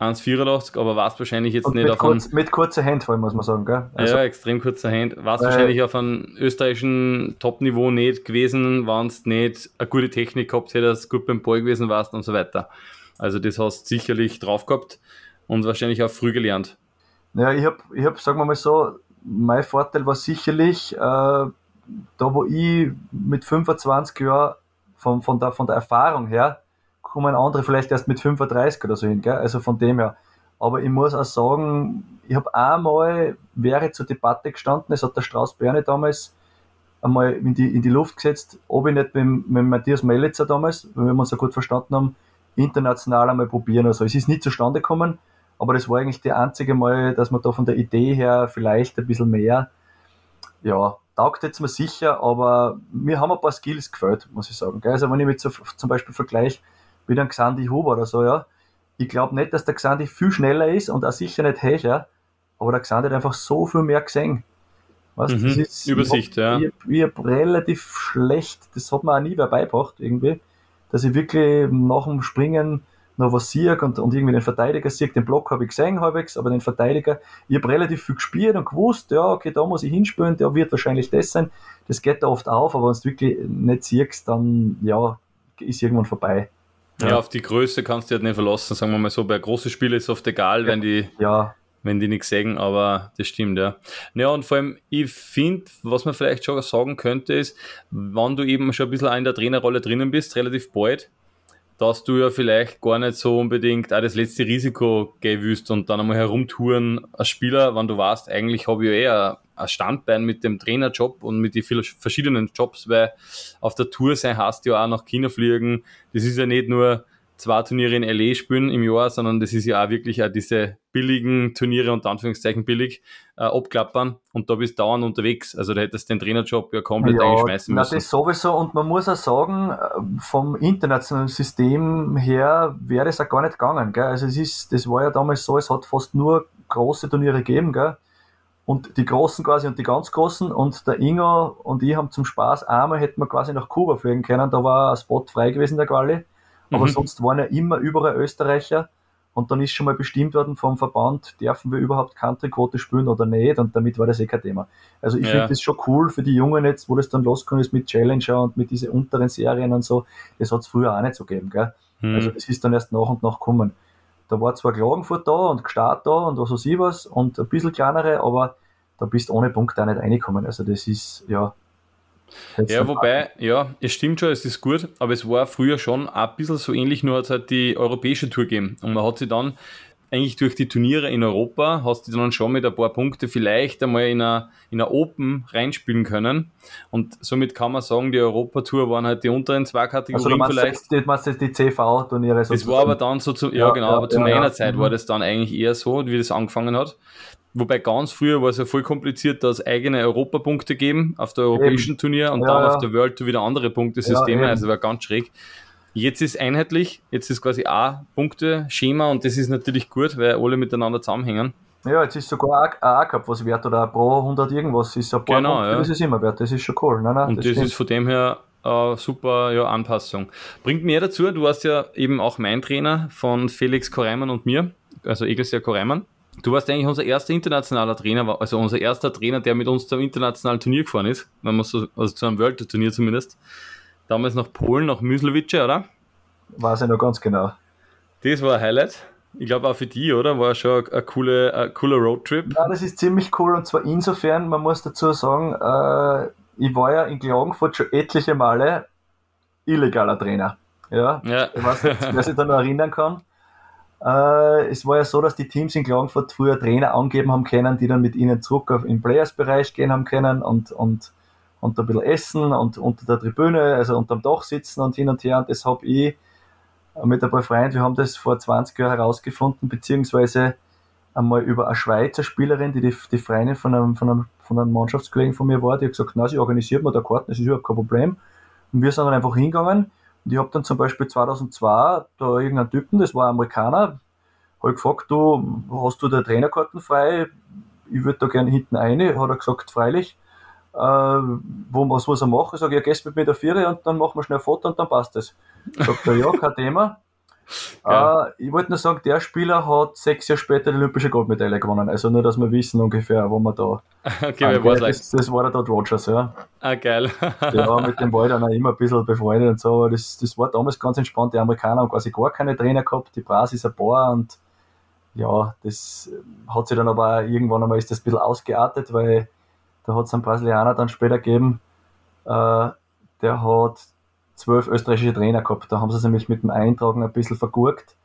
1,84, aber warst wahrscheinlich jetzt Und nicht auf kurz, Mit kurzer Hand vor allem, muss man sagen, gell? Also, ja, extrem kurzer Hand. Warst äh, wahrscheinlich auf einem österreichischen Top-Niveau nicht gewesen, wenn du nicht eine gute Technik gehabt hättest, gut beim Ball gewesen warst und so weiter. Also das hast du sicherlich drauf gehabt und wahrscheinlich auch früh gelernt. Ja, ich habe, ich hab, sagen wir mal so, mein Vorteil war sicherlich, äh, da wo ich mit 25 Jahren von, von, der, von der Erfahrung her, kommen andere vielleicht erst mit 35 oder so hin, gell? also von dem her. Aber ich muss auch sagen, ich habe einmal, wäre zur Debatte gestanden, es hat der Strauß Berne damals einmal in die, in die Luft gesetzt, ob ich nicht mit, mit Matthias Mellitzer damals, wenn wir uns so gut verstanden haben, international einmal probieren. Also es ist nicht zustande gekommen, aber das war eigentlich die einzige Mal, dass man da von der Idee her vielleicht ein bisschen mehr, ja, taugt jetzt mir sicher, aber mir haben ein paar Skills gefällt, muss ich sagen. Also wenn ich mit so, zum Beispiel vergleiche mit einem Xandi Huber oder so, ja, ich glaube nicht, dass der Xandi viel schneller ist und auch sicher nicht höher, aber der Xandi hat einfach so viel mehr gesehen. Weißt, mhm, das ist, Übersicht, ich hab, ja. Ich, ich habe relativ schlecht, das hat mir auch nie wer beigebracht, irgendwie, dass ich wirklich nach dem Springen noch was sehe und, und irgendwie den Verteidiger sehe. Den Block habe ich gesehen halbwegs, aber den Verteidiger, ich habe relativ viel gespielt und gewusst, ja, okay, da muss ich hinspielen, der wird wahrscheinlich das sein. Das geht da oft auf, aber wenn du wirklich nicht siehst, dann, ja, ist irgendwann vorbei. Ja, ja, auf die Größe kannst du halt nicht verlassen, sagen wir mal so. Bei großen Spielen ist es oft egal, wenn die, ja. wenn die nichts sagen, aber das stimmt, ja. Ja, und vor allem, ich finde, was man vielleicht schon sagen könnte, ist, wenn du eben schon ein bisschen in der Trainerrolle drinnen bist, relativ bald, dass du ja vielleicht gar nicht so unbedingt auch das letzte Risiko gehen willst und dann einmal herumtouren als Spieler, wenn du weißt, eigentlich habe ich ja eher ein Standbein mit dem Trainerjob und mit den verschiedenen Jobs, weil auf der Tour sein hast ja auch nach China fliegen. Das ist ja nicht nur zwei Turniere in LA spielen im Jahr, sondern das ist ja auch wirklich auch diese billigen Turniere und Anführungszeichen billig äh, abklappern und da bist du dauernd unterwegs. Also da hättest du den Trainerjob ja komplett ja, eingeschmeißen müssen. Na, das sowieso und man muss auch sagen, äh, vom internationalen System her wäre das auch gar nicht gegangen. Gell? Also es ist, das war ja damals so, es hat fast nur große Turniere gegeben, gell? Und die Großen quasi und die ganz Großen und der Ingo und ich haben zum Spaß einmal hätten wir quasi nach Kuba fliegen können, da war ein Spot frei gewesen, der Quali. Aber mhm. sonst waren ja immer überall Österreicher und dann ist schon mal bestimmt worden vom Verband, dürfen wir überhaupt Country-Quote spielen oder nicht und damit war das eh kein Thema. Also ich ja. finde das schon cool für die Jungen jetzt, wo das dann losgekommen ist mit Challenger und mit diesen unteren Serien und so, das hat es früher auch nicht so gegeben, gell? Mhm. Also das ist dann erst nach und nach gekommen. Da war zwar Klagenfurt da und Gstaad da und was weiß ich was und ein bisschen kleinere, aber da bist du ohne Punkt auch nicht reingekommen. Also das ist, ja. Ja, wobei, ja, es stimmt schon, es ist gut, aber es war früher schon ein bisschen so ähnlich, nur hat es halt die europäische Tour gegeben. Und man hat sie dann eigentlich durch die Turniere in Europa hast du dann schon mit ein paar Punkte vielleicht einmal in einer, in einer Open reinspielen können. Und somit kann man sagen, die Europa-Tour waren halt die unteren zwei Kategorien also vielleicht. Du meinst jetzt die CV-Turniere Das war aber dann so zu, ja, ja genau, ja, aber zu ja, meiner Zeit mhm. war das dann eigentlich eher so, wie das angefangen hat. Wobei ganz früher war es ja voll kompliziert, dass eigene Europapunkte geben auf der europäischen eben. Turnier und dann auf der World Tour wieder andere Punktesysteme, also war ganz schräg. Jetzt ist einheitlich, jetzt ist quasi ein Punkte-Schema und das ist natürlich gut, weil alle miteinander zusammenhängen. Ja, jetzt ist sogar ein A-Cup was wert oder pro 100 irgendwas ist ein paar genau, Punkte, ja. das ist immer wert, das ist schon cool. Nein, nein, und das, das ist von dem her eine super ja, Anpassung. Bringt mir dazu, du warst ja eben auch mein Trainer von Felix Koreimann und mir, also Egelsjahr Koreimann. Du warst eigentlich unser erster internationaler Trainer, also unser erster Trainer, der mit uns zum internationalen Turnier gefahren ist, wenn man so, also zu einem World Turnier zumindest. Damals nach Polen, nach Müslowice, oder? Weiß ich noch ganz genau. Das war ein Highlight. Ich glaube auch für die, oder? War schon ein, coole, ein cooler Roadtrip. Ja, das ist ziemlich cool und zwar insofern, man muss dazu sagen, äh, ich war ja in Klagenfurt schon etliche Male illegaler Trainer. Ja, ja. ich weiß nicht, wer sich da noch erinnern kann. Äh, es war ja so, dass die Teams in Klagenfurt früher Trainer angeben haben können, die dann mit ihnen zurück auf, im Players-Bereich gehen haben können und, und und ein bisschen essen und unter der Tribüne, also unterm Dach sitzen und hin und her. Und das habe ich mit ein paar Freunden, wir haben das vor 20 Jahren herausgefunden, beziehungsweise einmal über eine Schweizer Spielerin, die die, die Freundin von einem, von, einem, von einem Mannschaftskollegen von mir war, die hat gesagt, na, sie organisiert mir da Karten, das ist überhaupt kein Problem. Und wir sind dann einfach hingegangen und ich habe dann zum Beispiel 2002 da irgendeinen Typen, das war ein Amerikaner, habe gefragt, du, hast du da Trainerkarten frei? Ich würde da gerne hinten eine, hat er gesagt, freilich äh, wo, was muss er machen? Ich sage, ja, gehst mit mir der Viere und dann machen wir schnell ein Foto und dann passt es. Sagt er, ja, kein Thema. Äh, ich wollte nur sagen, der Spieler hat sechs Jahre später die olympische Goldmedaille gewonnen. Also nur, dass wir wissen ungefähr, wo wir da. Okay, wer das, das war der Todd Rogers, ja. Ah, geil. ja, mit dem war dann auch immer ein bisschen befreundet und so. Aber das, das war damals ganz entspannt. Die Amerikaner haben quasi gar keine Trainer gehabt, die Brasis ein paar und ja, das hat sich dann aber irgendwann einmal ist das ein bisschen ausgeartet, weil da hat es einen Brasilianer dann später gegeben, äh, der hat zwölf österreichische Trainer gehabt. Da haben sie es nämlich mit dem Eintragen ein bisschen vergurkt.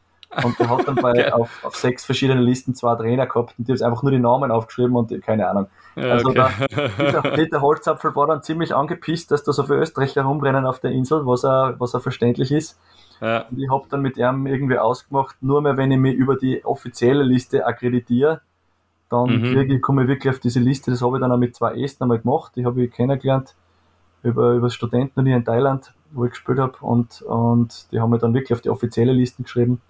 Und der hat dann bei, okay. auf, auf sechs verschiedenen Listen zwei Trainer gehabt und die haben einfach nur die Namen aufgeschrieben und keine Ahnung. Ja, also okay. der Peter, Holzapfel war dann ziemlich angepisst, dass da so viele Österreicher rumrennen auf der Insel, was auch, was verständlich ist. Ja. Und ich habe dann mit ihm irgendwie ausgemacht, nur mehr wenn ich mich über die offizielle Liste akkreditiere, dann mhm. kriege ich, komme ich wirklich auf diese Liste. Das habe ich dann auch mit zwei Esten einmal gemacht. Die habe ich kennengelernt über, über Studenten hier in Thailand, wo ich gespielt habe. Und, und die haben mich dann wirklich auf die offizielle Liste geschrieben.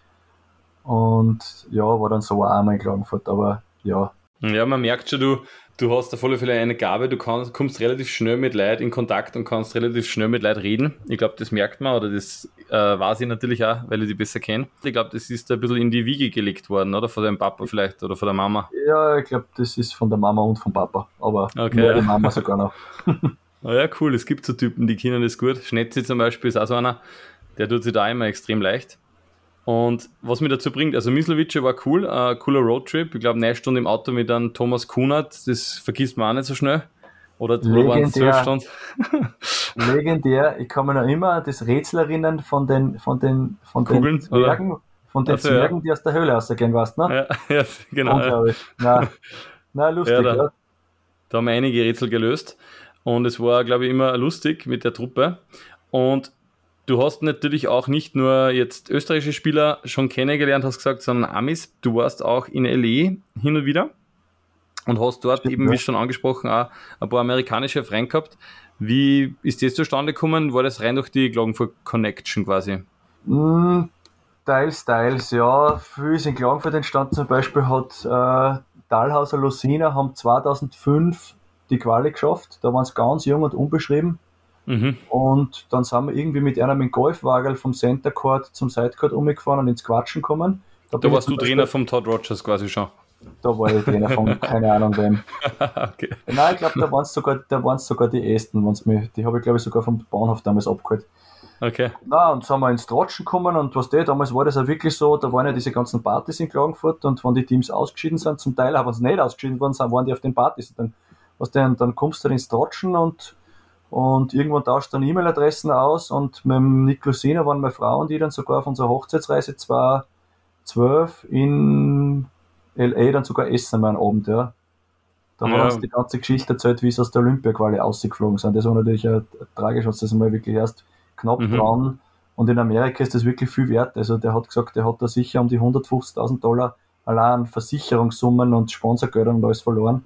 Und ja, war dann so auch einmal in Klagenfurt. Aber ja. Ja, man merkt schon, du, du hast auf alle Fälle eine Gabe, du kannst, kommst relativ schnell mit Leuten in Kontakt und kannst relativ schnell mit Leuten reden. Ich glaube, das merkt man oder das äh, weiß ich natürlich auch, weil ich die besser kenne. Ich glaube, das ist ein bisschen in die Wiege gelegt worden, oder? Von deinem Papa vielleicht oder von der Mama. Ja, ich glaube, das ist von der Mama und vom Papa, aber okay, nur ja. die Mama sogar noch. oh ja, cool, es gibt so Typen, die kennen das gut. Schnetzi zum Beispiel ist auch so einer, der tut sich da immer extrem leicht. Und was mir dazu bringt, also Mislovice war cool, ein cooler Roadtrip. Ich glaube, eine Stunde im Auto mit einem Thomas Kunert, das vergisst man auch nicht so schnell. Oder waren es zwölf Stunden? legendär, ich kann mir noch immer das Rätsel erinnern von den, von den, von Kugeln, den Zwergen, oder? von den also, Zwergen, ja. die aus der Höhle rausgehen, weißt du, ne? Ja, ja genau. Unglaublich. Ja. Na, lustig, ja, da, ja. Da haben wir einige Rätsel gelöst. Und es war, glaube ich, immer lustig mit der Truppe. Und Du hast natürlich auch nicht nur jetzt österreichische Spieler schon kennengelernt, hast gesagt, sondern Amis. Du warst auch in LE hin und wieder und hast dort Stimmt, eben, wie schon angesprochen, auch ein paar amerikanische Freunde gehabt. Wie ist das zustande gekommen? War das rein durch die Klagenfurt Connection quasi? Mm, teils, teils, ja. Viel ist in Klagenfurt entstanden. Zum Beispiel hat äh, Dahlhauser Lucina haben 2005 die Quali geschafft. Da waren sie ganz jung und unbeschrieben. Mhm. Und dann sind wir irgendwie mit einer mit Golfwagel vom Center Court zum Sidecourt umgefahren und ins Quatschen gekommen. Da, da warst du Trainer vom Todd Rogers quasi schon. Da war ich Trainer von keine Ahnung wem. okay. Nein, ich glaube, da waren es sogar, sogar die ersten, mich, die habe ich glaube ich sogar vom Bahnhof damals abgeholt. Okay. Na, und sind wir ins Trotschen gekommen und was der, damals war das ja wirklich so, da waren ja diese ganzen Partys in Klagenfurt und wenn die Teams ausgeschieden sind, zum Teil, aber wenn sie nicht ausgeschieden worden sind, waren die auf den Partys. Und dann, was denn, dann kommst du ins Trotschen und und irgendwann tauscht dann E-Mail-Adressen aus und mit dem Niklosina waren meine Frauen, die dann sogar auf unserer Hochzeitsreise 2012 in LA dann sogar essen am Abend, ja. Da ja. haben uns die ganze Geschichte erzählt, wie sie aus der Olympia-Quali ausgeflogen sind. Das war natürlich ein, tragisch, was das mal wirklich erst knapp mhm. dran. Und in Amerika ist das wirklich viel wert. Also der hat gesagt, der hat da sicher um die 150.000 Dollar allein Versicherungssummen und Sponsorgelder und alles verloren,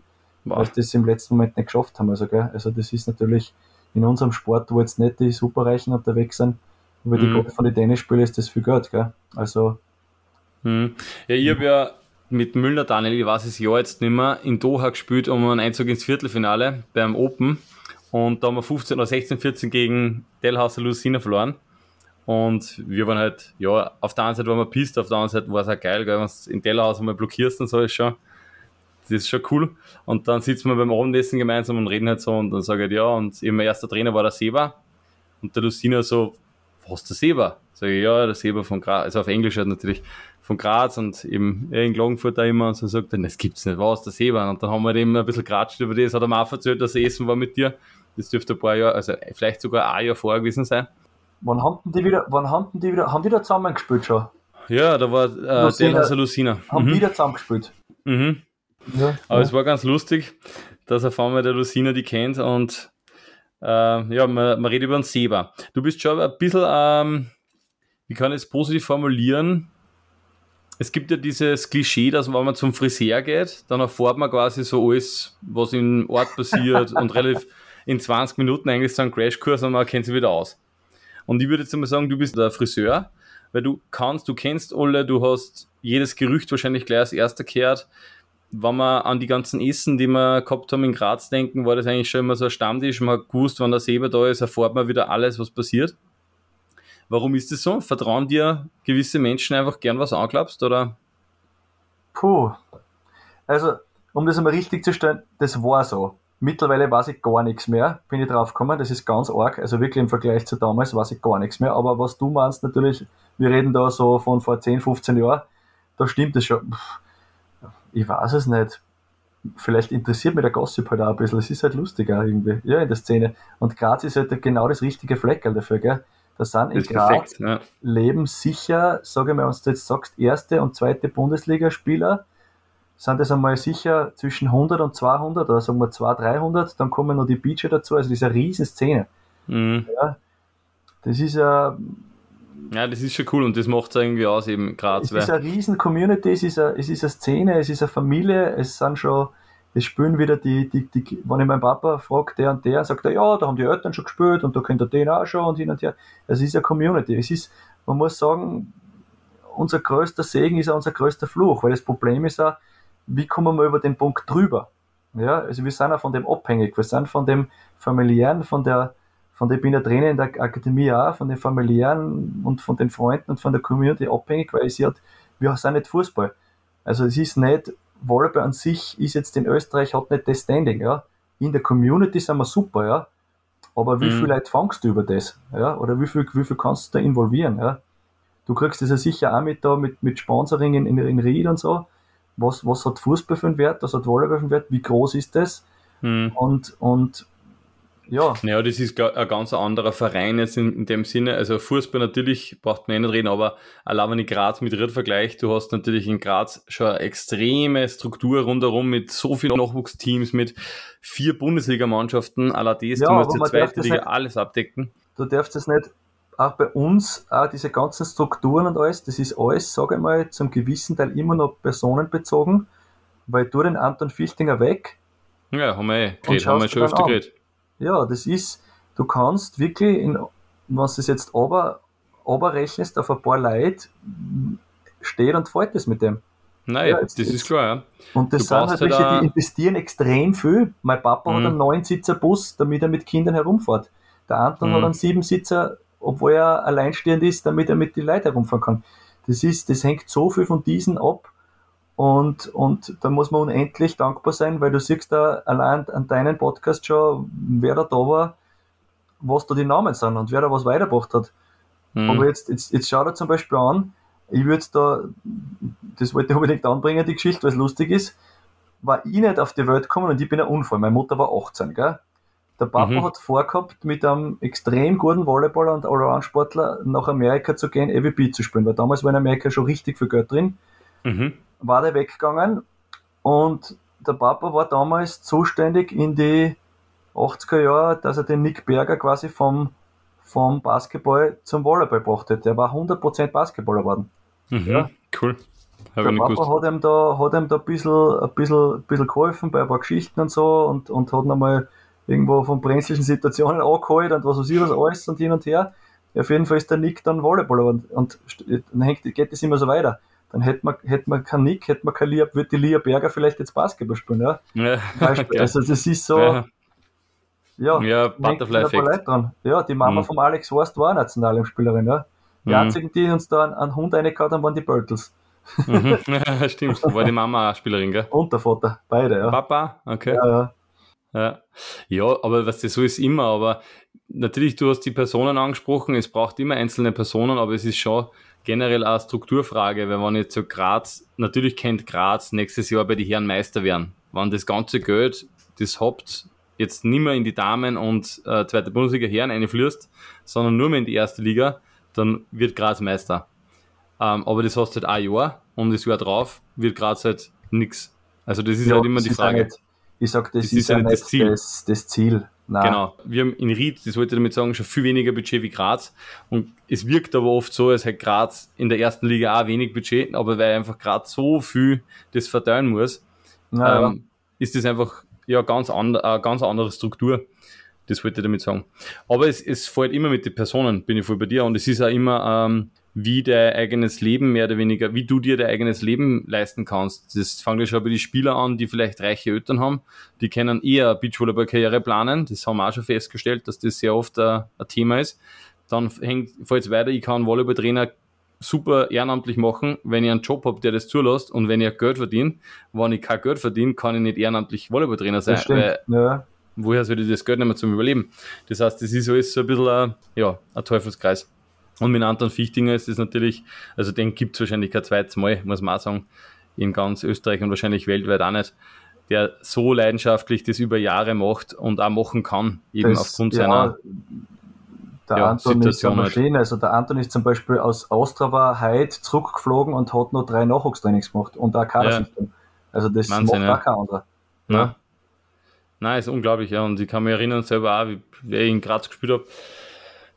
sie das im letzten Moment nicht geschafft haben. Also, gell? also das ist natürlich in unserem Sport, wo jetzt nicht die Superreichen unterwegs sind, über die mhm. von den Tennisspielen ist das viel Geld, gell? Also. Mhm. Ja, ich habe ja mit Müller Daniel, ich weiß es ja jetzt nicht mehr, in Doha gespielt um einen Einzug ins Viertelfinale beim Open. Und da haben wir 15 oder 16, 14 gegen Delhauser Lucina verloren. Und wir waren halt, ja, auf der einen Seite waren wir pisst, auf der anderen Seite war es auch geil, gell, wenn du in Delhaus einmal blockierst und so ist schon das ist schon cool. Und dann sitzen wir beim Abendessen gemeinsam und reden halt so und dann sage ich, ja, und mein erster Trainer war der Seba. Und der Lucina so, was der Seba? Sage ich, ja, der Seba von Graz, also auf Englisch halt natürlich, von Graz und eben in Klagenfurt da immer und so sagt er, das gibt's nicht, was, der Seba? Und dann haben wir eben ein bisschen geratscht über das, hat er mir auch erzählt, dass er essen war mit dir. Das dürfte ein paar Jahre, also vielleicht sogar ein Jahr vorher gewesen sein. Wann haben die wieder, wann haben die wieder, haben die da zusammen gespielt schon? Ja, da war äh, Lucina, der Lucina. Haben mhm. die da zusammen gespielt? Mhm. Aber ja. es war ganz lustig, dass auf einmal der Lucina die kennt und äh, ja, man, man redet über einen Seba. Du bist schon ein bisschen, ähm, wie kann ich es positiv formulieren? Es gibt ja dieses Klischee, dass wenn man zum Friseur geht, dann erfährt man quasi so alles, was im Ort passiert und relativ in 20 Minuten eigentlich so ein Crashkurs und man kennt sich wieder aus. Und ich würde jetzt mal sagen, du bist der Friseur, weil du kannst, du kennst alle, du hast jedes Gerücht wahrscheinlich gleich als erster gehört wenn wir an die ganzen Essen, die wir gehabt haben in Graz denken, war das eigentlich schon immer so ein Stammtisch. Man hat gewusst, wenn der Seba da ist, erfährt man wieder alles, was passiert. Warum ist das so? Vertrauen dir gewisse Menschen einfach gern was anklappst, oder? Puh. Also, um das einmal richtig zu stellen, das war so. Mittlerweile weiß ich gar nichts mehr, bin ich drauf gekommen, das ist ganz arg, also wirklich im Vergleich zu damals weiß ich gar nichts mehr, aber was du meinst natürlich, wir reden da so von vor 10, 15 Jahren, da stimmt es schon. Pff ich weiß es nicht. Vielleicht interessiert mich der Gossip halt auch ein bisschen. Es ist halt lustiger irgendwie, ja, in der Szene. Und Graz ist halt genau das richtige Fleckerl dafür, gell? Da sind in Graz ja. leben sicher, sage ich mal, wenn du jetzt sagst, erste und zweite Bundesligaspieler, sind das einmal sicher zwischen 100 und 200 oder sagen wir 200, 300, dann kommen noch die Beacher dazu, also das ist eine riesen Szene. Mhm. Ja, das ist ja. Ja, das ist schon cool und das macht es irgendwie aus, eben Graz. Es ist eine riesen Community, es ist eine, es ist eine Szene, es ist eine Familie, es sind schon, es spielen wieder die, die, die wenn ich meinen Papa frage, der und der, sagt er, ja, da haben die Eltern schon gespielt und da kennt er den auch schon und hin und her. Es ist eine Community. Es ist, man muss sagen, unser größter Segen ist auch unser größter Fluch, weil das Problem ist auch, wie kommen wir über den Punkt drüber? Ja, also wir sind auch von dem abhängig, wir sind von dem familiären, von der, von der, ich bin ja Trainer in der Akademie auch, von den familiären und von den Freunden und von der Community abhängig, weil sie hat, wir sind nicht Fußball. Also es ist nicht, Volleyball an sich ist jetzt in Österreich, hat nicht das Standing, ja. In der Community sind wir super, ja. Aber wie mhm. viel Leute fangst du über das, ja? Oder wie viel, wie viel kannst du da involvieren, ja? Du kriegst das ja sicher auch mit da, mit, mit Sponsoring in, in, in Ried und so. Was, was hat Fußball für einen Wert, was hat Volleyball für einen Wert, wie groß ist das? Mhm. Und, und ja. Naja, das ist ein ganz anderer Verein jetzt in, in, dem Sinne. Also Fußball natürlich braucht man eh nicht reden, aber allein wenn ich Graz mit Ried vergleiche, du hast natürlich in Graz schon eine extreme Struktur rundherum mit so vielen Nachwuchsteams, mit vier Bundesligamannschaften, aller das, ja, du musst die zweite Liga nicht, alles abdecken. Du darfst es nicht, auch bei uns, auch diese ganzen Strukturen und alles, das ist alles, sage ich mal, zum gewissen Teil immer noch personenbezogen, weil du den Anton Fichtinger weg. Ja, haben wir eh geredet, haben wir schon öfter geredet ja, das ist, du kannst wirklich, in, wenn du es jetzt aber, aber rechnest auf ein paar Leute, steht und fällt das mit dem. Nein, ja, das jetzt, ist klar, ja. Und das du sind halt welche, die investieren extrem viel. Mein Papa mhm. hat einen neunsitzer Bus, damit er mit Kindern herumfährt. Der Anton mhm. hat einen Siebensitzer, obwohl er alleinstehend ist, damit er mit den Leuten herumfahren kann. Das ist, das hängt so viel von diesen ab, und, und da muss man unendlich dankbar sein, weil du siehst da allein an deinen Podcast schon, wer da da war, was da die Namen sind und wer da was weitergebracht hat. Mhm. Aber jetzt, jetzt, jetzt schau dir zum Beispiel an, ich würde da, das wollte ich unbedingt anbringen, die Geschichte, weil es lustig ist, war ich nicht auf die Welt gekommen und ich bin ein Unfall. Meine Mutter war 18, gell? Der Papa mhm. hat vorgehabt, mit einem extrem guten Volleyballer und Allround-Sportler nach Amerika zu gehen, EVP zu spielen, weil damals war in Amerika schon richtig viel Geld drin. Mhm war der weggegangen und der Papa war damals zuständig in die 80er Jahre, dass er den Nick Berger quasi vom, vom Basketball zum Volleyball gebracht hat. Der war 100% Basketballer geworden. Mhm, ja. Cool. Hab der Papa hat ihm da, hat ihm da ein bisschen, ein bisschen, ein bisschen geholfen bei ein paar Geschichten und so und, und hat nochmal irgendwo von brenzlichen Situationen angeholt und was weiß ich was alles und hin und her. Auf jeden Fall ist der Nick dann Volleyballer und, und dann hängt, geht das immer so weiter dann hätte man, hätte man keinen Nick, hätte man kein Lia, würde die Lia Berger vielleicht jetzt Basketball spielen, ja? ja okay. Also das ist so, ja, ja, ja Butterfly-Effekt. Ja, die Mama mhm. vom Alex Horst war Nationalspielerin, ja? Die mhm. einzigen, die uns da einen, einen Hund reingehauen haben, waren die Böltels. mhm. Ja, stimmt, war die Mama auch Spielerin, gell? Und der Vater, beide, ja. Papa, okay. Ja, ja. Ja, ja aber was das so ist immer, aber natürlich, du hast die Personen angesprochen, es braucht immer einzelne Personen, aber es ist schon generell eine Strukturfrage, weil wenn jetzt so Graz, natürlich kennt Graz nächstes Jahr bei den Herren Meister werden. Wenn das ganze Geld, das habt, jetzt nicht mehr in die Damen und äh, zweite Bundesliga Herren einfließt, sondern nur mehr in die erste Liga, dann wird Graz Meister. Ähm, aber das hast halt ein Jahr und das Jahr drauf wird Graz halt nichts. Also das ist ja, halt immer die Frage. Nicht, ich sag, das, das ist, ist ja nicht das Ziel. Das, das Ziel. Nein. Genau. Wir haben in Ried, das wollte ich damit sagen, schon viel weniger Budget wie Graz. Und es wirkt aber oft so, als hätte Graz in der ersten Liga auch wenig Budget, aber weil einfach Graz so viel das verteilen muss, ja, ähm, ist das einfach ja ganz andre, eine ganz andere Struktur. Das wollte ich damit sagen. Aber es, es fällt immer mit den Personen, bin ich voll bei dir. Und es ist auch immer, ähm, wie dein eigenes Leben mehr oder weniger, wie du dir dein eigenes Leben leisten kannst. Das fängt ja schon bei den Spielern an, die vielleicht reiche Eltern haben. Die können eher Beachvolleyball-Karriere planen. Das haben wir auch schon festgestellt, dass das sehr oft ein, ein Thema ist. Dann hängt, fällt es weiter, ich kann Volleyballtrainer super ehrenamtlich machen, wenn ich einen Job habe, der das zulässt und wenn ich Geld verdiene. Wenn ich kein Geld verdiene, kann ich nicht ehrenamtlich Volleyballtrainer sein. Weil, ja. Woher soll ich das Geld nicht mehr zum Überleben? Das heißt, das ist alles so ein bisschen ein, ja, ein Teufelskreis. Und mit Anton Fichtinger ist es natürlich, also den gibt es wahrscheinlich kein zweites Mal, muss man auch sagen, in ganz Österreich und wahrscheinlich weltweit auch nicht, der so leidenschaftlich das über Jahre macht und auch machen kann, eben das, aufgrund ja, seiner. der ja, Anton ist eine halt. Also der Anton ist zum Beispiel aus Ostrava heute zurückgeflogen und hat noch drei Nachwuchstrainings gemacht und auch Kadersystem. Ja. Also das Wahnsinn, macht auch kein anderer. Ja. Nein, ist unglaublich, ja. Und ich kann mich erinnern selber auch, wie, wie ich in Graz gespielt habe.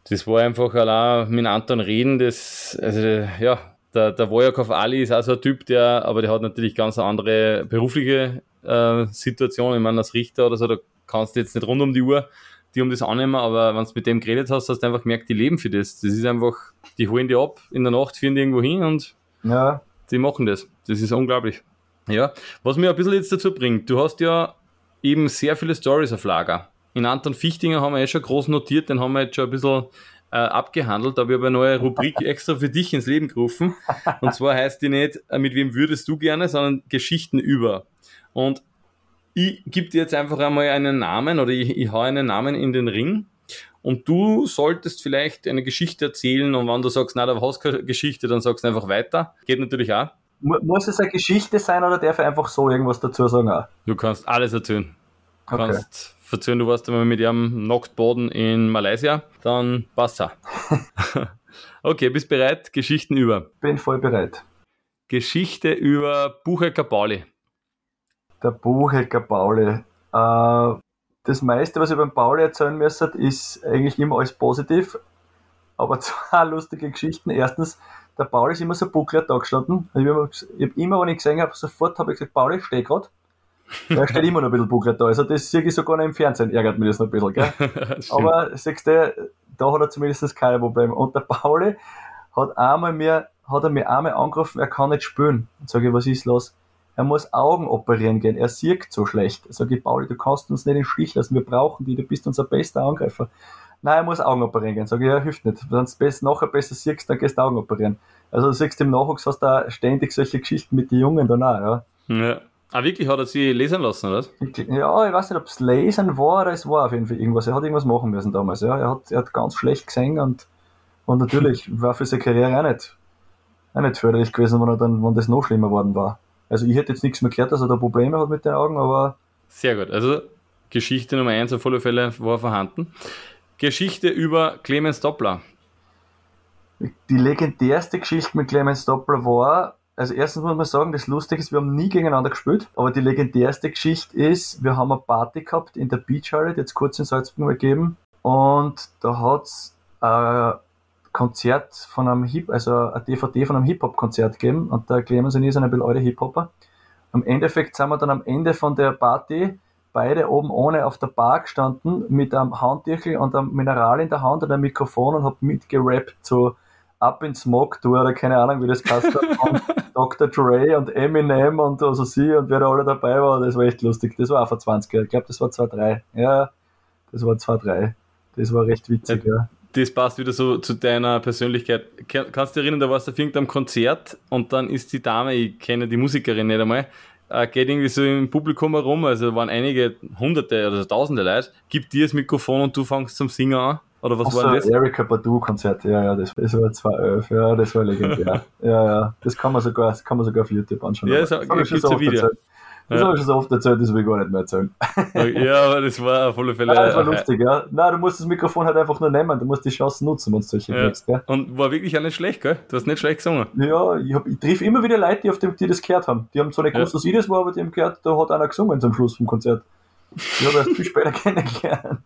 Das war einfach allein mit Anton reden, das, also ja, der, der Wojakov Ali ist auch so ein Typ, der, aber der hat natürlich ganz andere berufliche äh, Situation. Ich meine, als Richter oder so, da kannst du jetzt nicht rund um die Uhr die um das annehmen, aber wenn du mit dem geredet hast, hast du einfach gemerkt, die leben für das. Das ist einfach, die holen die ab in der Nacht, führen die irgendwo hin und ja. die machen das. Das ist unglaublich. Ja, was mir ein bisschen jetzt dazu bringt, du hast ja eben sehr viele Stories auf Lager. In Anton Fichtinger haben wir eh schon groß notiert, den haben wir jetzt schon ein bisschen äh, abgehandelt, aber ich habe eine neue Rubrik extra für dich ins Leben gerufen. Und zwar heißt die nicht, äh, mit wem würdest du gerne, sondern Geschichten über. Und ich gebe dir jetzt einfach einmal einen Namen oder ich, ich hau einen Namen in den Ring und du solltest vielleicht eine Geschichte erzählen und wenn du sagst, na, da hast keine Geschichte, dann sagst du einfach weiter. Geht natürlich auch. Muss es eine Geschichte sein oder darf ich einfach so irgendwas dazu sagen? Auch? Du kannst alles erzählen. Du okay. kannst erzählen, du warst einmal mit ihrem Nacktboden in Malaysia, dann passt auch. okay, bist bereit? Geschichten über. Bin voll bereit. Geschichte über Buchecker Pauli. Der Buchecker Pauli. Äh, das meiste, was ich beim Pauli erzählen müsste, ist eigentlich immer alles positiv. Aber zwei lustige Geschichten. Erstens, der Pauli ist immer so buckler da gestanden. Ich habe hab immer, wenn ich gesehen habe, sofort habe ich gesagt, Pauli, steh grad. Er steht immer noch ein bisschen buckler da. Also das sehe ich sogar noch im Fernsehen, ärgert mich das noch ein bisschen. Gell? Aber sagst du, da hat er zumindest keine Probleme. Und der Pauli hat einmal mir, hat er mir einmal angerufen, er kann nicht spielen. Und sage ich, was ist los? er muss Augen operieren gehen, er sieht so schlecht. Sag ich, Pauli, du kannst uns nicht im Stich lassen, wir brauchen die, du bist unser bester Angreifer. Nein, er muss Augen operieren gehen. Sag ich, ja, hilft nicht. Wenn du es nachher besser siehst, dann gehst du Augen operieren. Also du siehst im Nachwuchs, hast du ständig solche Geschichten mit den Jungen danach, ja. Ja. Ah, wirklich? Hat er sie lesen lassen, oder? Ja, ich weiß nicht, ob es lesen war oder es war auf jeden Fall irgendwas. Er hat irgendwas machen müssen damals, ja. Er hat, er hat ganz schlecht gesehen und, und natürlich war für seine Karriere auch nicht, auch nicht förderlich gewesen, wenn er dann, wenn das noch schlimmer worden war. Also ich hätte jetzt nichts mehr gehört, dass er da Probleme hat mit den Augen, aber. Sehr gut. Also Geschichte Nummer eins auf alle Fälle war vorhanden. Geschichte über Clemens Doppler. Die legendärste Geschichte mit Clemens Doppler war, also erstens muss man sagen, das Lustige ist, wir haben nie gegeneinander gespielt, aber die legendärste Geschichte ist, wir haben eine Party gehabt in der Beachhalle, die jetzt kurz in Salzburg gegeben, und da hat's äh, Konzert von einem Hip, also ein DVD von einem Hip-Hop-Konzert gegeben und der Clemens und ich sind ein bisschen alte Hip-Hopper. Im Endeffekt sind wir dann am Ende von der Party beide oben ohne auf der Bar gestanden mit einem Handtüchel und einem Mineral in der Hand und einem Mikrofon und hab mitgerappt so Up in Smoke Tour oder keine Ahnung wie das heißt von Dr. Dre und Eminem und also sie und wer da alle dabei war, das war echt lustig. Das war auch vor 20 Jahren. Ich glaube, das war 2-3. Ja, das war 2-3. Das war recht witzig, ja. ja das passt wieder so zu deiner Persönlichkeit. Kannst du dich erinnern, da warst du auf irgendeinem Konzert und dann ist die Dame, ich kenne die Musikerin nicht einmal, äh, geht irgendwie so im Publikum herum, also waren einige hunderte oder tausende Leute, gibt dir das Mikrofon und du fängst zum Singen an? Oder was Ach war so, das? Erika Badu-Konzert, ja, ja, das, das war 2011, ja, das war legendär. ja, ja, das kann man sogar, das kann man sogar auf YouTube anschauen. Ja, das, das gibt es ein Video. Erzählt. Das ja. habe ich schon so oft erzählt, das will ich gar nicht mehr erzählen. ja, aber das war auf alle Fälle. Ja, das war lustig, ja. Nein, du musst das Mikrofon halt einfach nur nehmen, du musst die Chance nutzen, wenn du solche ja. kriegst, gell? Und war wirklich auch nicht schlecht, gell? Du hast nicht schlecht gesungen. Ja, ich, ich triff immer wieder Leute, die, auf dem, die das gehört haben. Die haben zwar nicht gewusst, ja. dass ich das war, aber die haben gehört, da hat einer gesungen zum Schluss vom Konzert. Ich habe erst viel später kennengelernt.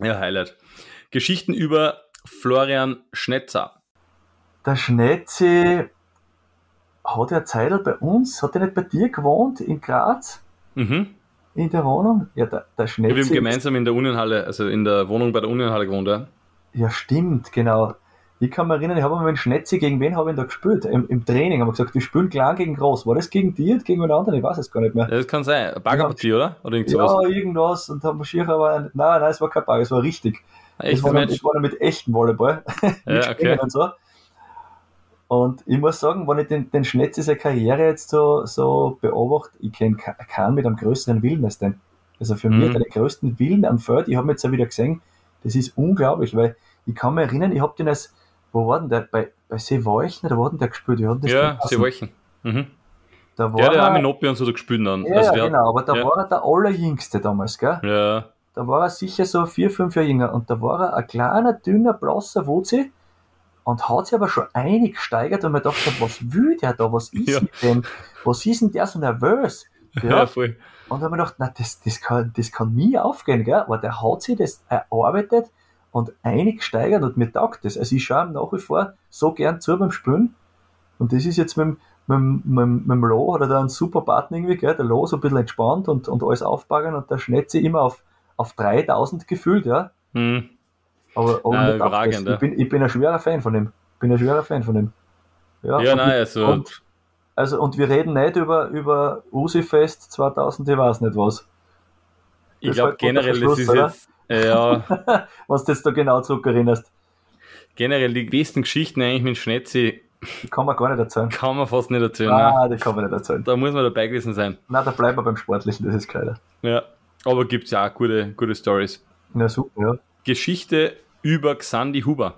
Ja, Highlight. Geschichten über Florian Schnetzer. Der Schnetzi hat er Zeitl bei uns, hat er nicht bei dir gewohnt in Graz? Mhm. In der Wohnung? Ja, der, der Schnetzi. Wir haben gemeinsam in der Unienhalle, also in der Wohnung bei der Unienhalle gewohnt, ja. Ja, stimmt, genau. Ich kann mich erinnern, ich habe mal mit Schnetzi, gegen wen habe ich da gespielt? Im, Im, Training haben wir gesagt, wir spielen klein gegen groß. War das gegen dir, gegen einen anderen? Ich weiß es gar nicht mehr. Ja, das kann sein. Baggerpartie, oder? oder irgend sowas. Ja, irgendwas. Und haben wir aber, nein, nein, es war kein Bagger, es war richtig. Echt, das war, dann, war dann mit echtem Volleyball. Ja, okay. und so. Und ich muss sagen, wenn ich den, den Schnetz seine Karriere jetzt so, so beobachte, ich kenne keinen mit einem größeren Willen als den. Also für mhm. mich der größten Willen am Feld, ich habe jetzt ja wieder gesehen, das ist unglaublich, weil ich kann mich erinnern, ich habe den als, wo war denn der, bei, bei Seeweichen, da war denn der gespielt? Wir das ja, Seeweichen. Mhm. Da war ja, der Armin Noppi und so da gespielt dann. Ja, also genau, hat, aber da ja. war er der Allerjüngste damals, gell? Ja. da war er sicher so vier, fünf Jahre jünger und da war er ein kleiner, dünner, blasser Wutzi und hat sich aber schon einig gesteigert und mir gedacht, was will der da, was ist Ja. mit dem, was ist denn der so nervös? Ja, voll. Und da habe ich gedacht, na, das, das, kann, das kann nie aufgehen, gell? aber der hat sich das erarbeitet und einig gesteigert und mir taugt das. Also ich schaue nach wie vor so gern zu beim Spielen und das ist jetzt mit, dem- mit, mit, mit dem Lo, hat er da einen super Partner irgendwie, gell? der Lo so ein bisschen entspannt und, und alles aufbaggern und der Schnetzi immer auf, auf 3000 gefühlt, ja. Hm. Aber, aber Ja, taugt überragend, ja. ich, bin, ich bin ein schwerer Fan von ihm. Ich bin ein schwerer Fan von ihm. Ja, und nein, ich- also und, also, und wir reden nicht über, über Usi-Fest 2000, ich weiß nicht was. ich glaube halt generell, das ist oder? jetzt, ja, Was du jetzt da genau zurückerinnerst. generell die besten Geschichten eigentlich mit Schnetzi Die kann man gar nicht erzählen. kann man fast nicht erzählen. ne? Ah, die kann man nicht erzählen. Da muss man dabei gewesen sein. Na, da bleiben wir beim Sportlichen, das ist gescheiter. Ja. Aber gibt es ja auch gute, gute Stories. Na super, ja. Geschichte über Xandi Huber.